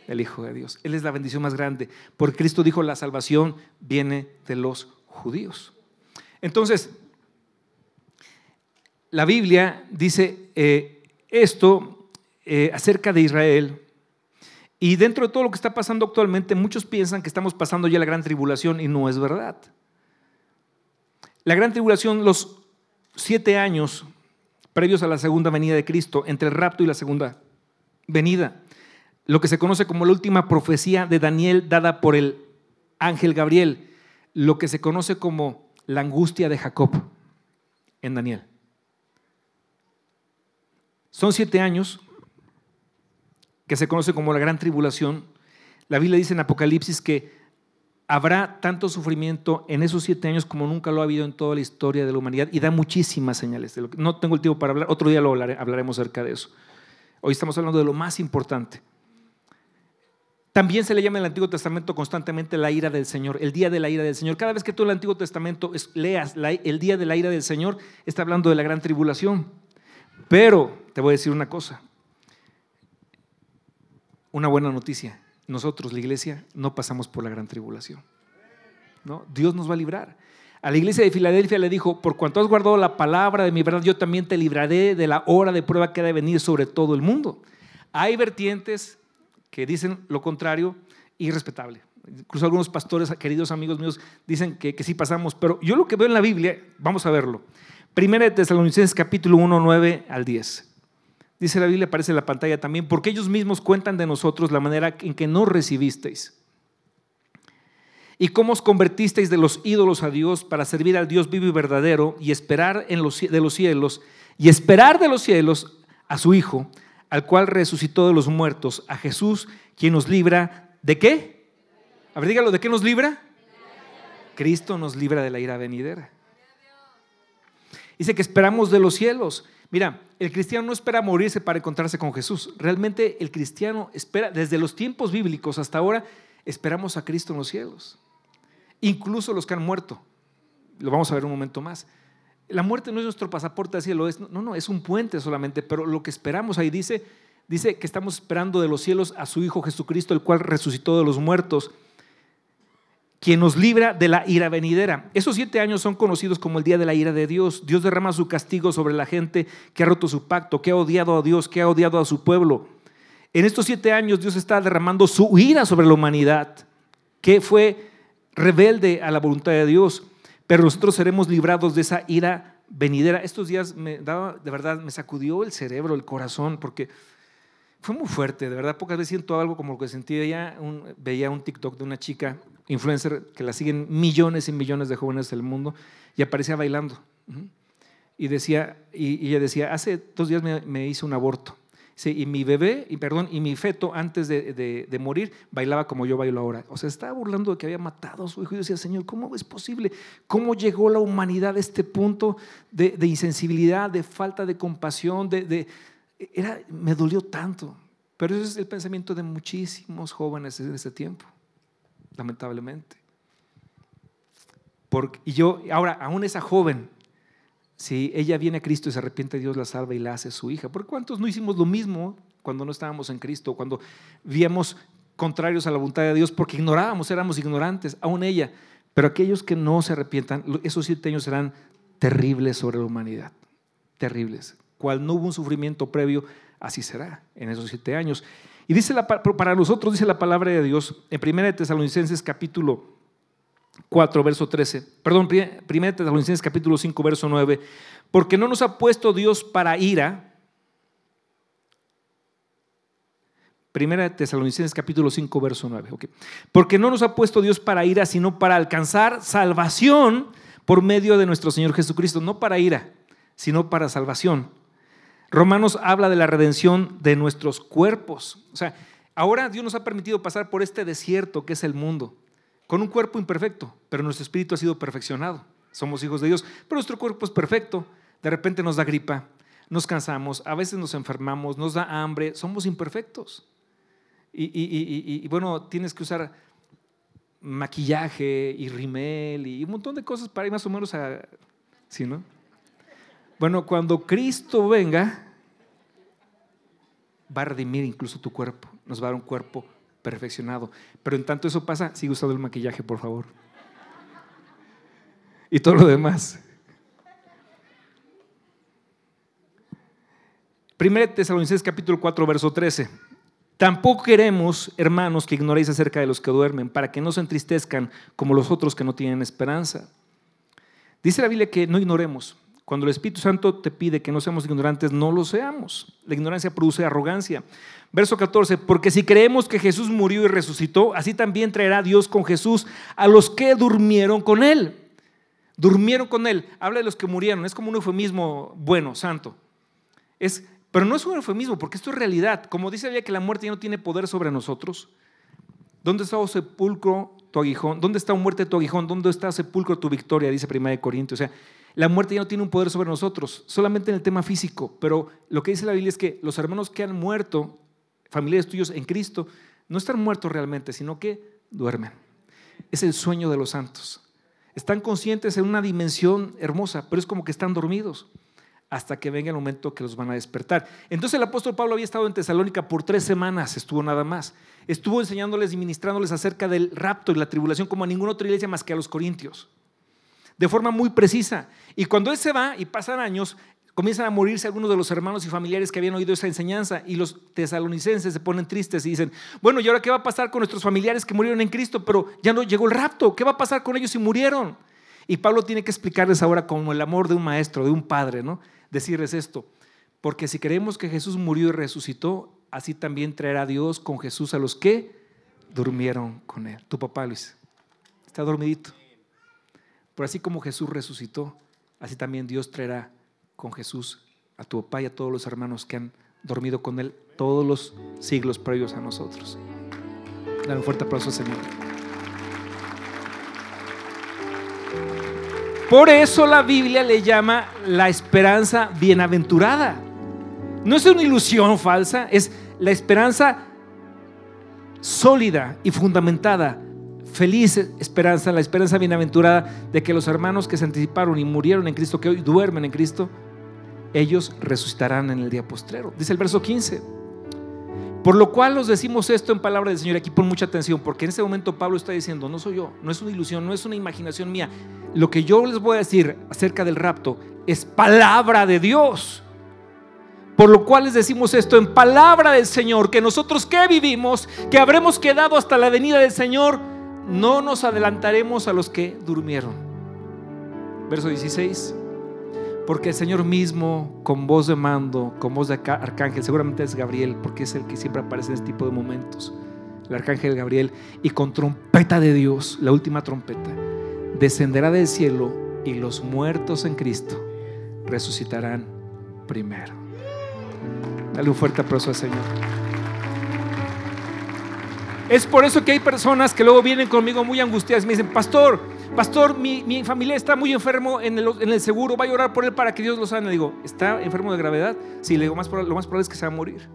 el Hijo de Dios. Él es la bendición más grande, porque Cristo dijo, la salvación viene de los judíos. Entonces, la Biblia dice eh, esto eh, acerca de Israel, y dentro de todo lo que está pasando actualmente, muchos piensan que estamos pasando ya la gran tribulación y no es verdad. La gran tribulación, los siete años previos a la segunda venida de Cristo, entre el rapto y la segunda venida, lo que se conoce como la última profecía de Daniel dada por el ángel Gabriel, lo que se conoce como la angustia de Jacob en Daniel. Son siete años que se conoce como la gran tribulación. La Biblia dice en Apocalipsis que habrá tanto sufrimiento en esos siete años como nunca lo ha habido en toda la historia de la humanidad y da muchísimas señales. De lo que, no tengo el tiempo para hablar, otro día lo hablaremos acerca de eso. Hoy estamos hablando de lo más importante. También se le llama en el Antiguo Testamento constantemente la ira del Señor, el día de la ira del Señor. Cada vez que tú el Antiguo Testamento leas el día de la ira del Señor, está hablando de la gran tribulación. Pero te voy a decir una cosa, una buena noticia. Nosotros, la iglesia, no pasamos por la gran tribulación. ¿no? Dios nos va a librar. A la iglesia de Filadelfia le dijo, por cuanto has guardado la palabra de mi verdad, yo también te libraré de la hora de prueba que ha de venir sobre todo el mundo. Hay vertientes que dicen lo contrario, irrespetable. Incluso algunos pastores, queridos amigos míos, dicen que, sí pasamos, pero yo lo que veo en la Biblia, vamos a verlo. Primera de Tesalonicenses capítulo 1, 9 al 10. Dice la Biblia, aparece en la pantalla también, porque ellos mismos cuentan de nosotros la manera en que no recibisteis. Y cómo os convertisteis de los ídolos a Dios para servir al Dios vivo y verdadero y esperar en los, de los cielos, y esperar de los cielos a su Hijo, al cual resucitó de los muertos, a Jesús, quien nos libra de qué? A ver, dígalo, ¿de qué nos libra? Cristo nos libra de la ira venidera. Dice que esperamos de los cielos. Mira, el cristiano no espera morirse para encontrarse con Jesús. Realmente el cristiano espera, desde los tiempos bíblicos hasta ahora, esperamos a Cristo en los cielos. Incluso los que han muerto. Lo vamos a ver un momento más. La muerte no es nuestro pasaporte al cielo, es, no, no, es un puente solamente, pero lo que esperamos ahí dice, dice que estamos esperando de los cielos a su Hijo Jesucristo, el cual resucitó de los muertos quien nos libra de la ira venidera. Esos siete años son conocidos como el día de la ira de Dios. Dios derrama su castigo sobre la gente que ha roto su pacto, que ha odiado a Dios, que ha odiado a su pueblo. En estos siete años Dios está derramando su ira sobre la humanidad, que fue rebelde a la voluntad de Dios. Pero nosotros seremos librados de esa ira venidera. Estos días me daba, de verdad, me sacudió el cerebro, el corazón, porque fue muy fuerte, de verdad. Pocas veces siento algo como lo que sentí. Veía un, veía un TikTok de una chica influencer que la siguen millones y millones de jóvenes del mundo, y aparecía bailando. Y, decía, y, ella decía, hace dos días me, hice un aborto. y mi bebé, y perdón, y mi feto antes de, morir bailaba como yo bailo ahora. O sea, estaba burlando de que había matado a su hijo y decía, Señor, ¿cómo es posible? ¿Cómo llegó la humanidad a este punto de, insensibilidad, de falta de compasión? De, era, me dolió tanto. Pero ese es el pensamiento de muchísimos jóvenes en ese tiempo lamentablemente. Porque, y yo, ahora, aún esa joven, si ella viene a Cristo y se arrepiente, Dios la salva y la hace su hija. ¿Por cuántos no hicimos lo mismo cuando no estábamos en Cristo, cuando víamos contrarios a la voluntad de Dios porque ignorábamos, éramos ignorantes, aún ella? Pero aquellos que no se arrepientan, esos siete años serán terribles sobre la humanidad, terribles. Cual no hubo un sufrimiento previo, así será en esos siete años. Y dice la, para nosotros, dice la palabra de Dios en 1 Tesalonicenses capítulo 4, verso 13, perdón, 1 Tesalonicenses capítulo 5, verso 9, porque no nos ha puesto Dios para ira. 1 Tesalonicenses capítulo 5, verso 9. Porque no nos ha puesto Dios para ira, sino para alcanzar salvación por medio de nuestro Señor Jesucristo. No para ira, sino para salvación Romanos habla de la redención de nuestros cuerpos. O sea, ahora Dios nos ha permitido pasar por este desierto que es el mundo, con un cuerpo imperfecto, pero nuestro espíritu ha sido perfeccionado. Somos hijos de Dios, pero nuestro cuerpo es perfecto. De repente nos da gripa, nos cansamos, a veces nos enfermamos, nos da hambre, somos imperfectos. Y, bueno, tienes que usar maquillaje y rimel y un montón de cosas para ir más o menos a... ¿Sí, no? Bueno, cuando Cristo venga, va a redimir incluso tu cuerpo, nos va a dar un cuerpo perfeccionado. Pero en tanto eso pasa, sigue usando el maquillaje, por favor. Y todo lo demás. Primero Tesalonicenses capítulo 4, verso 13. Tampoco queremos, hermanos, que ignoréis acerca de los que duermen, para que no se entristezcan como los otros que no tienen esperanza. Dice la Biblia que no ignoremos. Cuando el Espíritu Santo te pide que no seamos ignorantes, no lo seamos. La ignorancia produce arrogancia. Verso 14, porque si creemos que Jesús murió y resucitó, así también traerá Dios con Jesús a los que durmieron con Él. Durmieron con Él. Habla de los que murieron. Es como un eufemismo bueno, santo. Es pero no es un eufemismo, porque esto es realidad. Como dice había que la muerte ya no tiene poder sobre nosotros. ¿Dónde está, o sepulcro, tu aguijón? ¿Dónde está, muerte, tu aguijón? ¿Dónde está, sepulcro, tu victoria? Dice 1 Corintios. O sea, la muerte ya no tiene un poder sobre nosotros, solamente en el tema físico. Pero lo que dice la Biblia es que los hermanos que han muerto, familiares tuyos en Cristo, no están muertos realmente, sino que duermen. Es el sueño de los santos. Están conscientes en una dimensión hermosa, pero es como que están dormidos hasta que venga el momento que los van a despertar. Entonces el apóstol Pablo había estado en Tesalónica por tres semanas, estuvo nada más. Estuvo enseñándoles y ministrándoles acerca del rapto y la tribulación como a ninguna otra iglesia más que a los corintios, de forma muy precisa. Y cuando él se va y pasan años, comienzan a morirse algunos de los hermanos y familiares que habían oído esa enseñanza y los tesalonicenses se ponen tristes y dicen, bueno, ¿y ahora qué va a pasar con nuestros familiares que murieron en Cristo? Pero ya no llegó el rapto, ¿qué va a pasar con ellos si murieron? Y Pablo tiene que explicarles ahora como el amor de un maestro, de un padre, ¿no? decirles esto, porque si creemos que Jesús murió y resucitó, así también traerá Dios con Jesús a los que durmieron con él. Tu papá, Luis, está dormidito. Pero así como Jesús resucitó, así también Dios traerá con Jesús a tu papá y a todos los hermanos que han dormido con él todos los siglos previos a nosotros. Dale un fuerte aplauso Señor. Por eso la Biblia le llama la esperanza bienaventurada. No es una ilusión falsa, es la esperanza sólida y fundamentada. Feliz esperanza, la esperanza bienaventurada de que los hermanos que se anticiparon y murieron en Cristo, que hoy duermen en Cristo, ellos resucitarán en el día postrero. Dice el verso 15. Por lo cual os decimos esto en palabra del Señor. Aquí pon mucha atención, porque en este momento Pablo está diciendo, no soy yo, no es una ilusión, no es una imaginación mía. Lo que yo les voy a decir acerca del rapto es palabra de Dios. Por lo cual les decimos esto en palabra del Señor, que nosotros que vivimos, que habremos quedado hasta la venida del Señor, no nos adelantaremos a los que durmieron. Verso 16 porque el Señor mismo, con voz de mando, con voz de arcángel, seguramente es Gabriel, porque es el que siempre aparece en este tipo de momentos, el arcángel Gabriel, y con trompeta de Dios, la última trompeta, descenderá del cielo y los muertos en Cristo resucitarán primero. Dale un fuerte aplauso al Señor. Es por eso que hay personas que luego vienen conmigo muy angustiadas y me dicen, pastor, pastor, mi, familia está muy enfermo en el, seguro, va a orar por él para que Dios lo sane. Le digo, ¿está enfermo de gravedad? Sí, le digo, más, lo más probable es que se va a morir.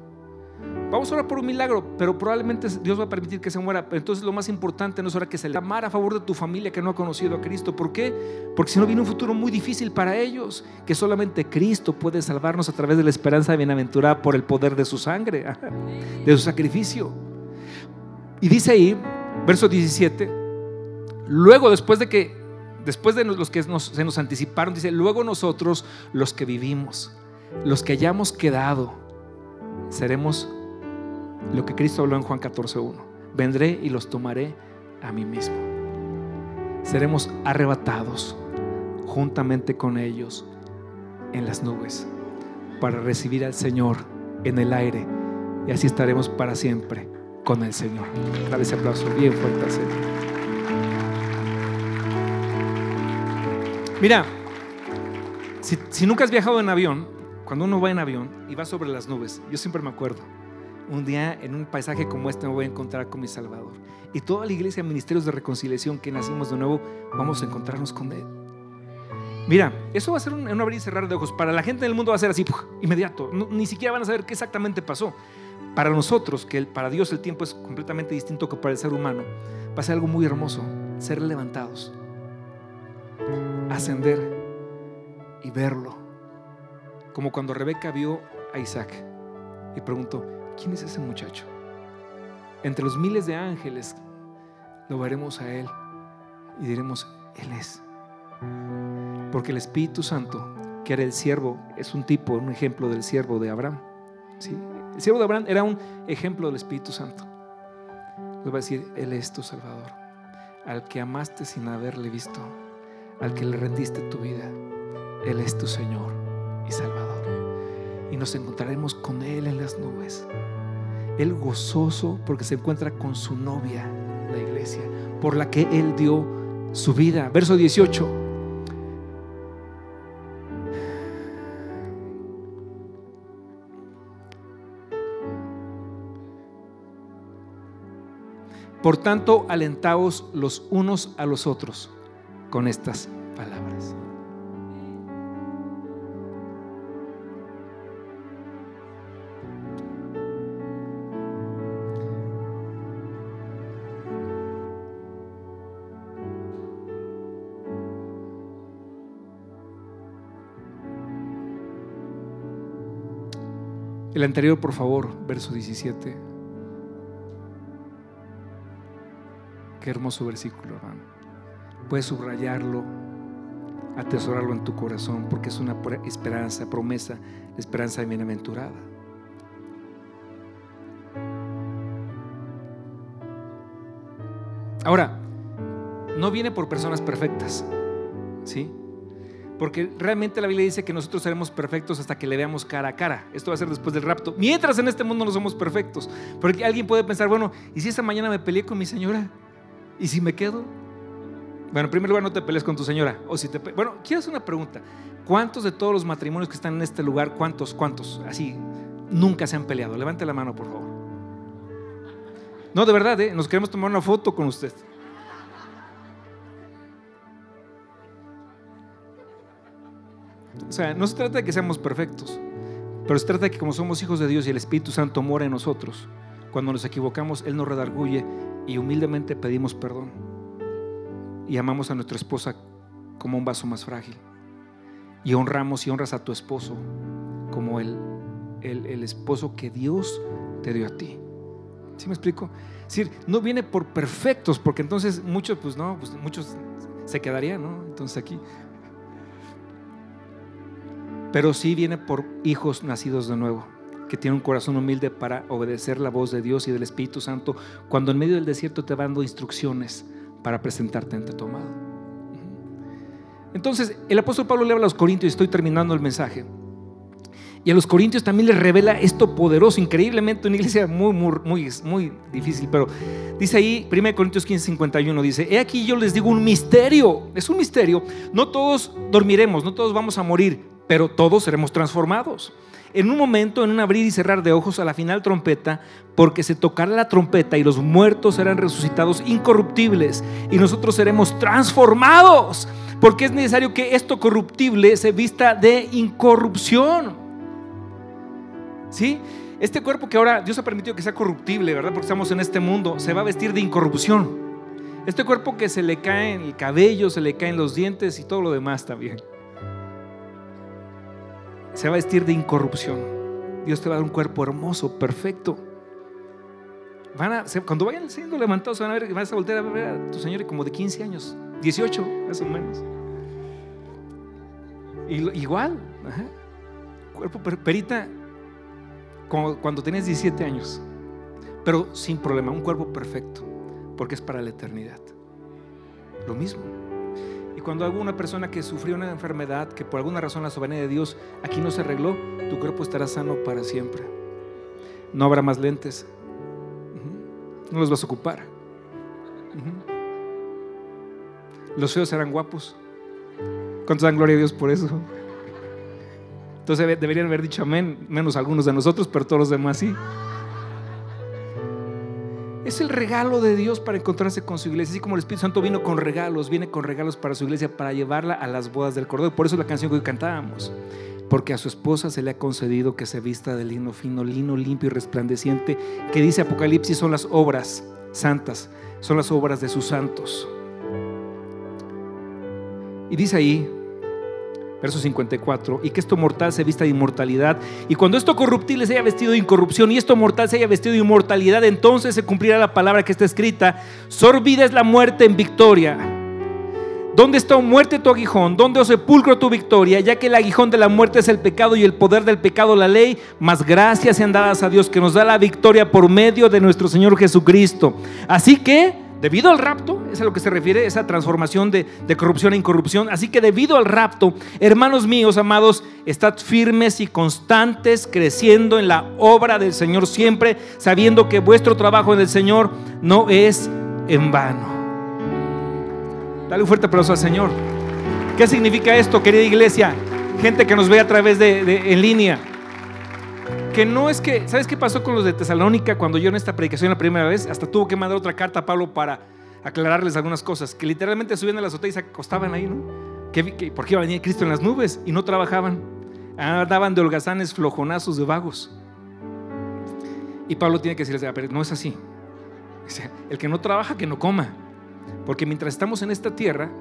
Vamos a orar por un milagro, pero probablemente Dios va a permitir que se muera. Entonces lo más importante no es orar que se le amar a favor de tu familia que no ha conocido a Cristo. ¿Por qué? Porque si no viene un futuro muy difícil para ellos, que solamente Cristo puede salvarnos a través de la esperanza bienaventurada por el poder de su sangre, de su sacrificio. Y dice ahí, verso 17, Luego, después de que, después de los que se nos anticiparon, dice, luego nosotros, los que vivimos, los que hayamos quedado, seremos lo que Cristo habló en Juan 14.1. Vendré y los tomaré a mí mismo. Seremos arrebatados juntamente con ellos en las nubes para recibir al Señor en el aire y así estaremos para siempre con el Señor. Dale ese aplauso bien fuerte al Señor. Mira, si, nunca has viajado en avión, cuando uno va en avión y va sobre las nubes, yo siempre me acuerdo, un día en un paisaje como este me voy a encontrar con mi Salvador. Y toda la iglesia, ministerios de reconciliación que nacimos de nuevo, vamos a encontrarnos con Él. Mira, eso va a ser un, abrir y cerrar de ojos. Para la gente del mundo va a ser así, inmediato. ni siquiera van a saber qué exactamente pasó. Para nosotros, que para Dios el tiempo es completamente distinto que para el ser humano, va a ser algo muy hermoso, ser levantados, ascender y verlo. Como cuando Rebeca vio a Isaac y preguntó, ¿quién es ese muchacho? Entre los miles de ángeles lo veremos a él y diremos, Él es. Porque el Espíritu Santo, que era el siervo, es un tipo, un ejemplo del siervo de Abraham. ¿sí? El siervo de Abraham era un ejemplo del Espíritu Santo. Le va a decir, Él es tu Salvador, al que amaste sin haberle visto, al que le rendiste tu vida. Él es tu Señor y Salvador. Y nos encontraremos con Él en las nubes. Él gozoso porque se encuentra con su novia, la iglesia, por la que Él dio su vida. Verso 18. Por tanto, alentaos los unos a los otros con estas palabras. El anterior, por favor, verso 17. Qué hermoso versículo, hermano. Puedes subrayarlo, atesorarlo en tu corazón, porque es una esperanza, promesa, esperanza bienaventurada. Ahora, no viene por personas perfectas, ¿sí? Porque realmente la Biblia dice que nosotros seremos perfectos hasta que le veamos cara a cara. Esto va a ser después del rapto. Mientras en este mundo no somos perfectos. Porque alguien puede pensar, bueno, ¿y si esta mañana me peleé con mi señora? ¿Y si me quedo? Bueno, en primer lugar, no te pelees con tu señora. O si te bueno, quiero hacer una pregunta. ¿Cuántos de todos los matrimonios que están en este lugar, cuántos, cuántos, así, nunca se han peleado? Levante la mano, por favor. No, de verdad, ¿eh? nos queremos tomar una foto con usted. O sea, no se trata de que seamos perfectos, pero se trata de que como somos hijos de Dios y el Espíritu Santo mora en nosotros, cuando nos equivocamos, Él nos redarguye y humildemente pedimos perdón. Y amamos a nuestra esposa como un vaso más frágil. Y honramos y honras a tu esposo como el, el, esposo que Dios te dio a ti. ¿Sí me explico? Es decir, no viene por perfectos, porque entonces muchos, pues no, pues muchos se quedarían, ¿no? Entonces aquí, pero sí viene por hijos nacidos de nuevo, que tienen un corazón humilde para obedecer la voz de Dios y del Espíritu Santo, cuando en medio del desierto te va dando instrucciones para presentarte ante tu amado. Entonces, el apóstol Pablo le habla a los corintios, y estoy terminando el mensaje. Y a los corintios también les revela esto poderoso, increíblemente, una iglesia muy, muy, muy, muy difícil, pero dice ahí, 1 Corintios 15, 51, dice, he aquí yo les digo un misterio, es un misterio, no todos dormiremos, no todos vamos a morir, pero todos seremos transformados. En un momento, en un abrir y cerrar de ojos a la final trompeta, porque se tocará la trompeta y los muertos serán resucitados incorruptibles y nosotros seremos transformados, porque es necesario que esto corruptible se vista de incorrupción. ¿Sí? Este cuerpo que ahora Dios ha permitido que sea corruptible, ¿verdad? Porque estamos en este mundo, se va a vestir de incorrupción. Este cuerpo que se le cae el cabello, se le caen los dientes y todo lo demás también se va a vestir de incorrupción. Dios te va a dar un cuerpo hermoso, perfecto. Van a, cuando vayan siendo levantados, van a ver, vas a volver a ver a tu Señor como de 15 años, 18 más o menos. Y, igual, cuerpo perita como cuando tenías 17 años, pero sin problema, un cuerpo perfecto, porque es para la eternidad. Lo mismo. Cuando alguna persona que sufrió una enfermedad, que por alguna razón la soberanía de Dios aquí no se arregló, tu cuerpo estará sano para siempre. No habrá más lentes. No los vas a ocupar. Los feos serán guapos. ¿Cuántos dan gloria a Dios por eso? Entonces deberían haber dicho amén, menos algunos de nosotros, pero todos los demás sí. Es el regalo de Dios para encontrarse con su iglesia. Así como el Espíritu Santo vino con regalos, viene con regalos para su iglesia, para llevarla a las bodas del Cordero. Por eso la canción que hoy cantábamos. Porque a su esposa se le ha concedido que se vista de lino fino, lino limpio y resplandeciente, que dice Apocalipsis son las obras santas, son las obras de sus santos. Y dice ahí, verso 54, y que esto mortal se vista de inmortalidad, y cuando esto corruptible se haya vestido de incorrupción y esto mortal se haya vestido de inmortalidad, entonces se cumplirá la palabra que está escrita, sorbida es la muerte en victoria. ¿Dónde está muerte tu aguijón? ¿Dónde o sepulcro tu victoria? Ya que el aguijón de la muerte es el pecado y el poder del pecado la ley, más gracias sean dadas a Dios que nos da la victoria por medio de nuestro Señor Jesucristo. Así que Debido al rapto, es a lo que se refiere esa transformación de, corrupción a incorrupción. Así que debido al rapto, hermanos míos, amados, estad firmes y constantes, creciendo en la obra del Señor siempre, sabiendo que vuestro trabajo en el Señor no es en vano. Dale un fuerte aplauso al Señor. ¿Qué significa esto, querida iglesia? Gente que nos ve a través de en línea que no es que, ¿sabes qué pasó con los de Tesalónica cuando yo en esta predicación la primera vez? Hasta tuvo que mandar otra carta a Pablo para aclararles algunas cosas, que literalmente subían a la azotea y se acostaban ahí, ¿no? Que, porque iba a venir Cristo en las nubes y no trabajaban. Daban de holgazanes flojonazos de vagos. Y Pablo tiene que decirles, pero no es así. El que no trabaja, que no coma. Porque mientras estamos en esta tierra,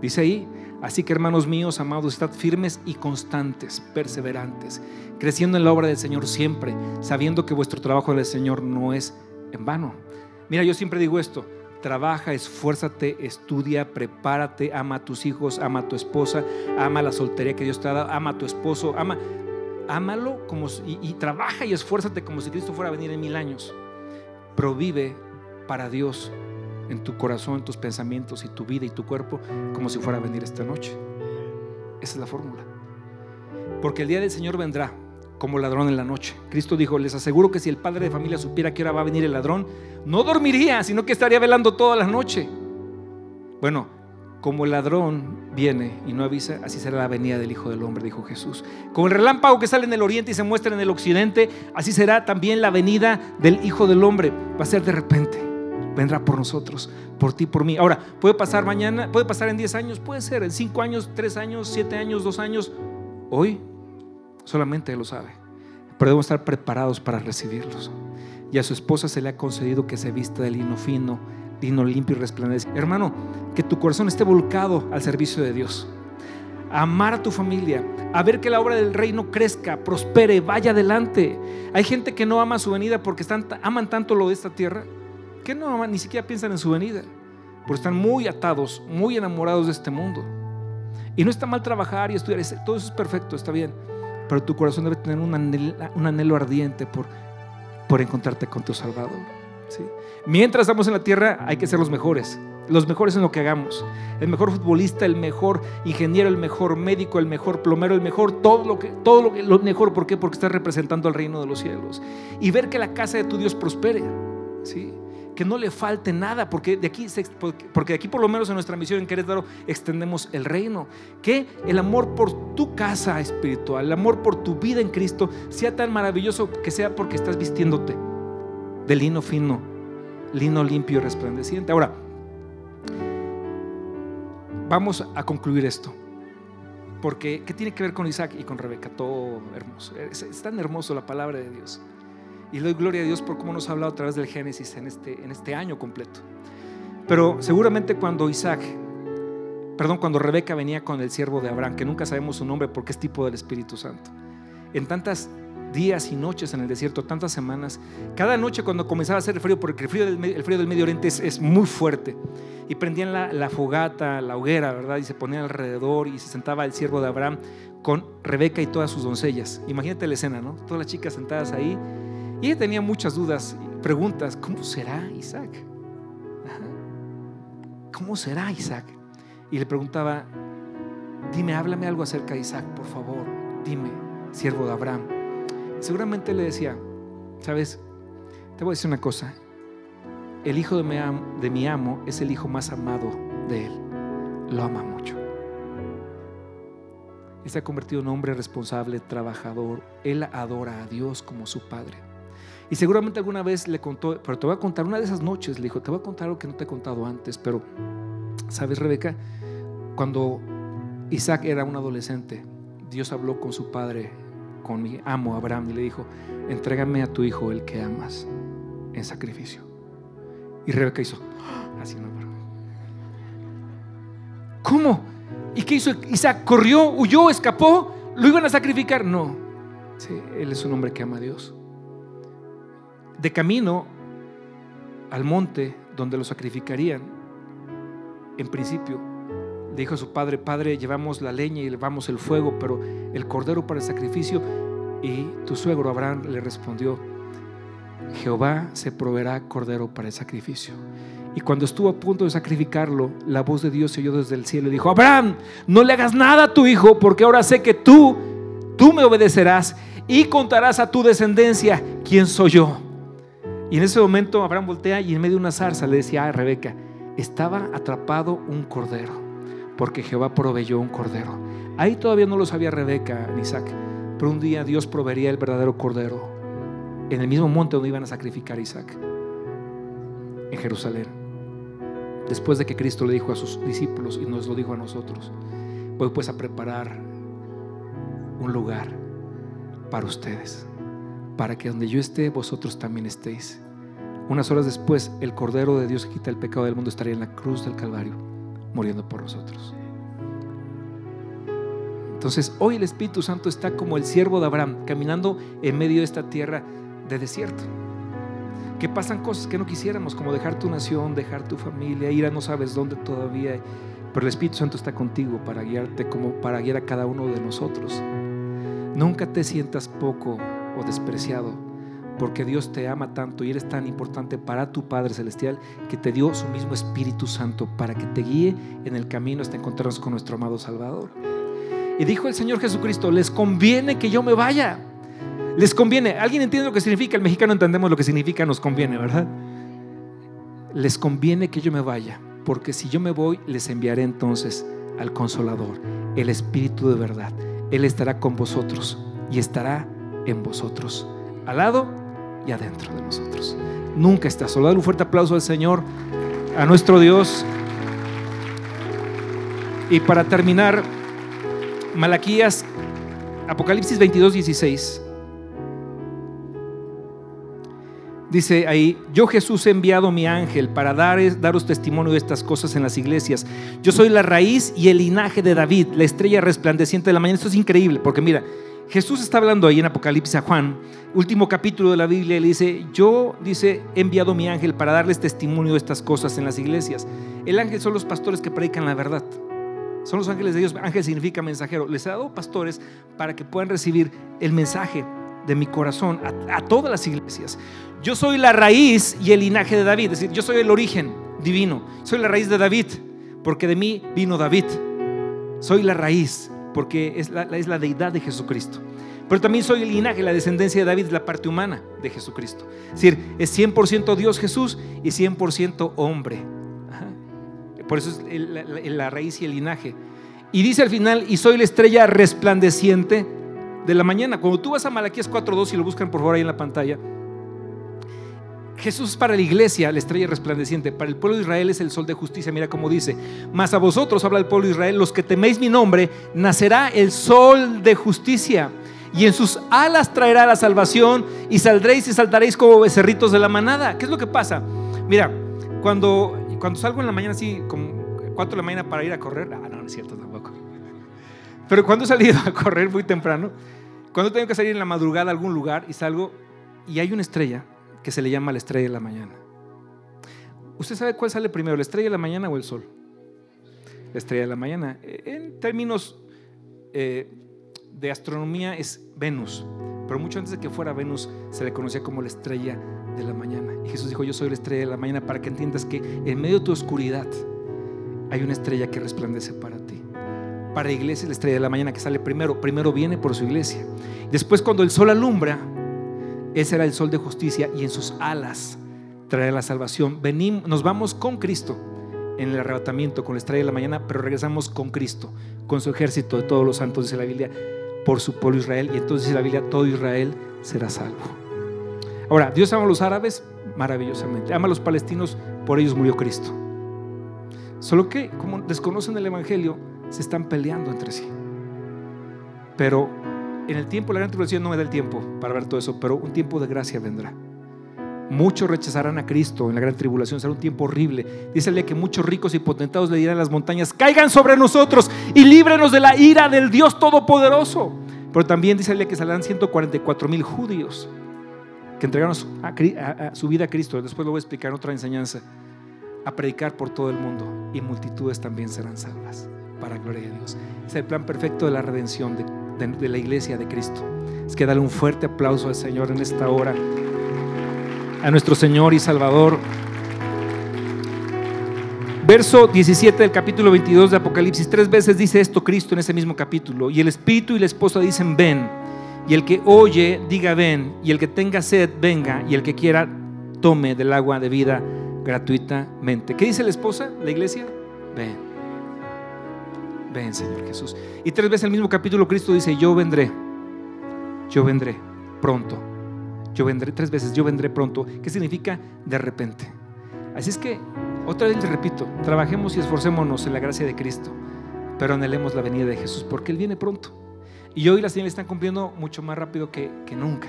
dice ahí, así que hermanos míos, amados, estad firmes y constantes, perseverantes creciendo en la obra del Señor siempre, sabiendo que vuestro trabajo del Señor no es en vano. Mira, yo siempre digo esto, trabaja, esfuérzate, estudia, prepárate, ama a tus hijos, ama a tu esposa, ama la soltería que Dios te ha dado, ama a tu esposo, ama, ámalo como y, y trabaja y esfuérzate como si Cristo fuera a venir en mil años. Provive para Dios en tu corazón, en tus pensamientos y tu vida y tu cuerpo como si fuera a venir esta noche. Esa es la fórmula. Porque el día del Señor vendrá como ladrón en la noche. Cristo dijo, les aseguro que si el padre de familia supiera que ahora va a venir el ladrón, no dormiría, sino que estaría velando toda la noche. Bueno, como el ladrón viene y no avisa, así será la venida del Hijo del Hombre, dijo Jesús. Como el relámpago que sale en el oriente y se muestra en el occidente, así será también la venida del Hijo del Hombre. Va a ser de repente. Vendrá por nosotros, por ti, por mí. Ahora, puede pasar mañana, puede pasar en 10 años, puede ser en 5 años, 3 años, 7 años, 2 años. Hoy Solamente Él lo sabe. Pero debemos estar preparados para recibirlos. Y a su esposa se le ha concedido que se vista de lino fino, lino limpio y resplandeciente. Hermano, que tu corazón esté volcado al servicio de Dios. Amar a tu familia, a ver que la obra del reino crezca, prospere, vaya adelante. Hay gente que no ama su venida porque aman tanto lo de esta tierra que no aman, ni siquiera piensan en su venida. Porque están muy atados, muy enamorados de este mundo. Y no está mal trabajar y estudiar, todo eso es perfecto, está bien pero tu corazón debe tener un anhelo, ardiente por, por encontrarte con tu Salvador. Mientras estamos en la tierra hay que ser los mejores, los mejores en lo que hagamos. El mejor futbolista, el mejor ingeniero, el mejor médico, el mejor plomero, el mejor, todo lo que, todo lo, que, lo mejor. ¿Por qué? Porque estás representando al reino de los cielos. Y ver que la casa de tu Dios prospere. ¿sí? Que no le falte nada, porque de aquí, porque aquí por lo menos en nuestra misión en Querétaro extendemos el reino. Que el amor por tu casa espiritual, el amor por tu vida en Cristo sea tan maravilloso que sea porque estás vistiéndote de lino fino, lino limpio y resplandeciente. Ahora, vamos a concluir esto. Porque, ¿qué tiene que ver con Isaac y con Rebeca? Todo hermoso. es tan hermoso la palabra de Dios. Y le doy gloria a Dios por cómo nos ha hablado a través del Génesis en este, en este año completo. Pero seguramente cuando Isaac, perdón, cuando Rebeca venía con el siervo de Abraham, que nunca sabemos su nombre porque es tipo del Espíritu Santo, en tantas días y noches en el desierto, tantas semanas, cada noche cuando comenzaba a hacer frío, porque el frío del, el frío del Medio Oriente es, muy fuerte, y prendían la, la, fogata, la hoguera, ¿verdad? Y se ponían alrededor y se sentaba el siervo de Abraham con Rebeca y todas sus doncellas. Imagínate la escena, ¿no? Todas las chicas sentadas ahí y ella tenía muchas dudas, preguntas, ¿cómo será Isaac? ¿Cómo será Isaac? Y le preguntaba, dime, háblame algo acerca de Isaac, por favor, dime, siervo de Abraham. seguramente le decía, sabes, te voy a decir una cosa, el hijo de mi, amo, de mi amo es el hijo más amado de él, lo ama mucho. Él se ha convertido en un hombre responsable, trabajador, él adora a Dios como su padre. Y seguramente alguna vez le contó, pero te voy a contar, una de esas noches le dijo, te voy a contar algo que no te he contado antes, pero, ¿sabes, Rebeca? Cuando Isaac era un adolescente, Dios habló con su padre, con mi amo Abraham, y le dijo, entrégame a tu hijo el que amas en sacrificio. Y Rebeca hizo, así no. ¿Cómo? ¿Y qué hizo Isaac? ¿Corrió, huyó, escapó? ¿Lo iban a sacrificar? No. Sí, él es un hombre que ama a Dios. De camino al monte donde lo sacrificarían, en principio, le dijo a su padre, padre, llevamos la leña y llevamos el fuego, pero el cordero para el sacrificio. Y tu suegro Abraham le respondió, Jehová se proveerá cordero para el sacrificio. Y cuando estuvo a punto de sacrificarlo, la voz de Dios se oyó desde el cielo y dijo, Abraham, no le hagas nada a tu hijo, porque ahora sé que tú, tú me obedecerás y contarás a tu descendencia quién soy yo. Y en ese momento Abraham voltea y en medio de una zarza le decía a Rebeca, estaba atrapado un cordero, porque Jehová proveyó un cordero. Ahí todavía no lo sabía Rebeca ni Isaac, pero un día Dios proveería el verdadero cordero en el mismo monte donde iban a sacrificar a Isaac, en Jerusalén. Después de que Cristo le dijo a sus discípulos y nos lo dijo a nosotros, voy pues a preparar un lugar para ustedes, para que donde yo esté, vosotros también estéis. Unas horas después, el Cordero de Dios que quita el pecado del mundo estaría en la cruz del Calvario, muriendo por nosotros. Entonces, hoy el Espíritu Santo está como el siervo de Abraham, caminando en medio de esta tierra de desierto. Que pasan cosas que no quisiéramos, como dejar tu nación, dejar tu familia, ir a no sabes dónde todavía. Pero el Espíritu Santo está contigo para guiarte, como para guiar a cada uno de nosotros. Nunca te sientas poco despreciado, porque Dios te ama tanto y eres tan importante para tu Padre Celestial que te dio su mismo Espíritu Santo para que te guíe en el camino hasta encontrarnos con nuestro amado Salvador. Y dijo el Señor Jesucristo, les conviene que yo me vaya les conviene. ¿Alguien entiende lo que significa? El mexicano entendemos lo que significa nos conviene, ¿verdad? Les conviene que yo me vaya, porque si yo me voy, les enviaré entonces al consolador, el Espíritu de verdad. Él estará con vosotros y estará en vosotros, al lado y adentro de nosotros. Nunca está solo. Dale un fuerte aplauso al Señor, a nuestro Dios. Y para terminar, Malaquías, Apocalipsis 22, 16. Dice ahí, yo Jesús he enviado mi ángel para dar, daros testimonio de estas cosas en las iglesias. Yo soy la raíz y el linaje de David, la estrella resplandeciente de la mañana. Esto es increíble, porque mira, Jesús está hablando ahí en Apocalipsis a Juan, último capítulo de la Biblia, le dice, yo, dice, he enviado mi ángel para darles testimonio de estas cosas en las iglesias. El ángel son los pastores que predican la verdad. Son los ángeles de Dios. Ángel significa mensajero. Les he dado pastores para que puedan recibir el mensaje de mi corazón a, todas las iglesias. Yo soy la raíz y el linaje de David, es decir, yo soy el origen divino, soy la raíz de David, porque de mí vino David. Soy la raíz, porque es la, es la deidad de Jesucristo. Pero también soy el linaje, la descendencia de David, la parte humana de Jesucristo. Es decir, es 100% Dios Jesús y 100% hombre. Por eso es la, raíz y el linaje. Y dice al final, y soy la estrella resplandeciente de la mañana. Cuando tú vas a Malaquías 4.2 y lo buscan por favor ahí en la pantalla, Jesús es para la iglesia la estrella resplandeciente, para el pueblo de Israel es el sol de justicia. Mira cómo dice, mas a vosotros, habla el pueblo de Israel, los que teméis mi nombre, nacerá el sol de justicia. Y en sus alas traerá la salvación y saldréis y saltaréis como becerritos de la manada. ¿Qué es lo que pasa? Mira, cuando, cuando salgo en la mañana así, como 4 de la mañana para ir a correr, ah, no, no es cierto tampoco. Pero cuando he salido a correr muy temprano, cuando tengo que salir en la madrugada a algún lugar y salgo y hay una estrella que se le llama la estrella de la mañana. ¿Usted sabe cuál sale primero, la estrella de la mañana o el sol? La estrella de la mañana. En términos eh, de astronomía es Venus, pero mucho antes de que fuera Venus se le conocía como la estrella de la mañana. Y Jesús dijo, yo soy la estrella de la mañana para que entiendas que en medio de tu oscuridad hay una estrella que resplandece para ti para la iglesia la estrella de la mañana que sale primero. Primero viene por su iglesia. Después cuando el sol alumbra, ese era el sol de justicia y en sus alas trae la salvación. Venimos, nos vamos con Cristo en el arrebatamiento con la estrella de la mañana, pero regresamos con Cristo, con su ejército de todos los santos, dice la Biblia, por su pueblo Israel. Y entonces dice la Biblia, todo Israel será salvo. Ahora, Dios ama a los árabes maravillosamente, ama a los palestinos, por ellos murió Cristo. Solo que, como desconocen el Evangelio, se están peleando entre sí. Pero en el tiempo, la gran tribulación no me da el tiempo para ver todo eso, pero un tiempo de gracia vendrá. Muchos rechazarán a Cristo en la gran tribulación, será un tiempo horrible. Dícele que muchos ricos y potentados le dirán a las montañas, caigan sobre nosotros y líbrenos de la ira del Dios Todopoderoso. Pero también dícele que saldrán 144 mil judíos que entregaron su vida a Cristo. Después lo voy a explicar en otra enseñanza. A predicar por todo el mundo y multitudes también serán salvas para gloria de Dios. Es el plan perfecto de la redención de, de la iglesia de Cristo. Es que darle un fuerte aplauso al Señor en esta hora a nuestro Señor y Salvador. Verso 17 del capítulo 22 de Apocalipsis, tres veces dice esto Cristo en ese mismo capítulo. Y el Espíritu y la esposa dicen, ven. Y el que oye, diga, ven. Y el que tenga sed, venga. Y el que quiera, tome del agua de vida gratuitamente. ¿Qué dice la esposa, la iglesia? Ven. Ven, Señor Jesús. Y tres veces el mismo capítulo Cristo dice, yo vendré. Yo vendré pronto yo vendré tres veces, yo vendré pronto, ¿qué significa de repente. Así es que, otra vez les repito, trabajemos y esforcémonos en la gracia de Cristo, pero anhelemos la venida de Jesús, porque Él viene pronto. Y hoy las señales están cumpliendo mucho más rápido que, nunca.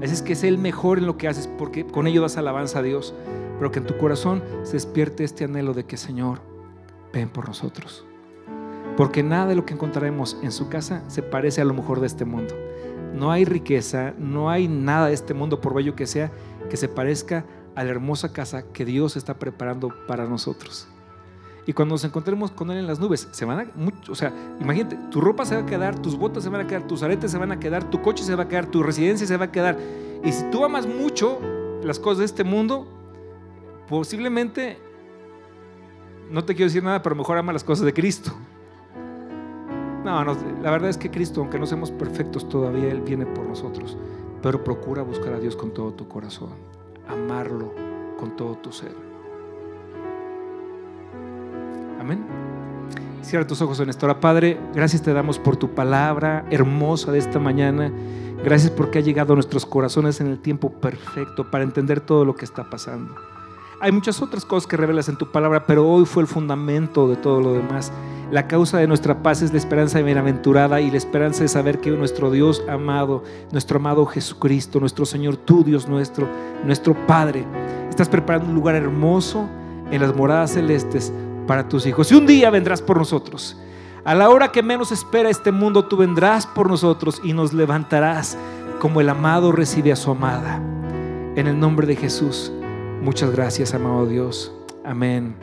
Así es que es el mejor en lo que haces, porque con ello das alabanza a Dios, pero que en tu corazón se despierte este anhelo de que, Señor, ven por nosotros. Porque nada de lo que encontraremos en su casa se parece a lo mejor de este mundo. No hay riqueza, no hay nada de este mundo, por bello que sea, que se parezca a la hermosa casa que Dios está preparando para nosotros. Y cuando nos encontremos con Él en las nubes, se van a, o sea, imagínate, tu ropa se va a quedar, tus botas se van a quedar, tus aretes se van a quedar, tu coche se va a quedar, tu residencia se va a quedar. Y si tú amas mucho las cosas de este mundo, posiblemente, no te quiero decir nada, pero mejor ama las cosas de Cristo. No, la verdad es que Cristo, aunque no seamos perfectos todavía, Él viene por nosotros. Pero procura buscar a Dios con todo tu corazón, amarlo con todo tu ser. Amén. Cierra tus ojos en esta hora. Padre, gracias te damos por tu palabra hermosa de esta mañana. Gracias porque ha llegado a nuestros corazones en el tiempo perfecto para entender todo lo que está pasando. Hay muchas otras cosas que revelas en tu palabra, pero hoy fue el fundamento de todo lo demás. La causa de nuestra paz es la esperanza bienaventurada y la esperanza de saber que nuestro Dios amado, nuestro amado Jesucristo, nuestro Señor, tu Dios nuestro, nuestro Padre, estás preparando un lugar hermoso en las moradas celestes para tus hijos. Y un día vendrás por nosotros. A la hora que menos espera este mundo, tú vendrás por nosotros y nos levantarás como el amado recibe a su amada. En el nombre de Jesús. Muchas gracias, amado Dios. Amén,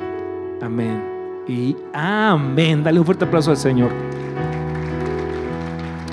amén y amén. Dale un fuerte aplauso al Señor.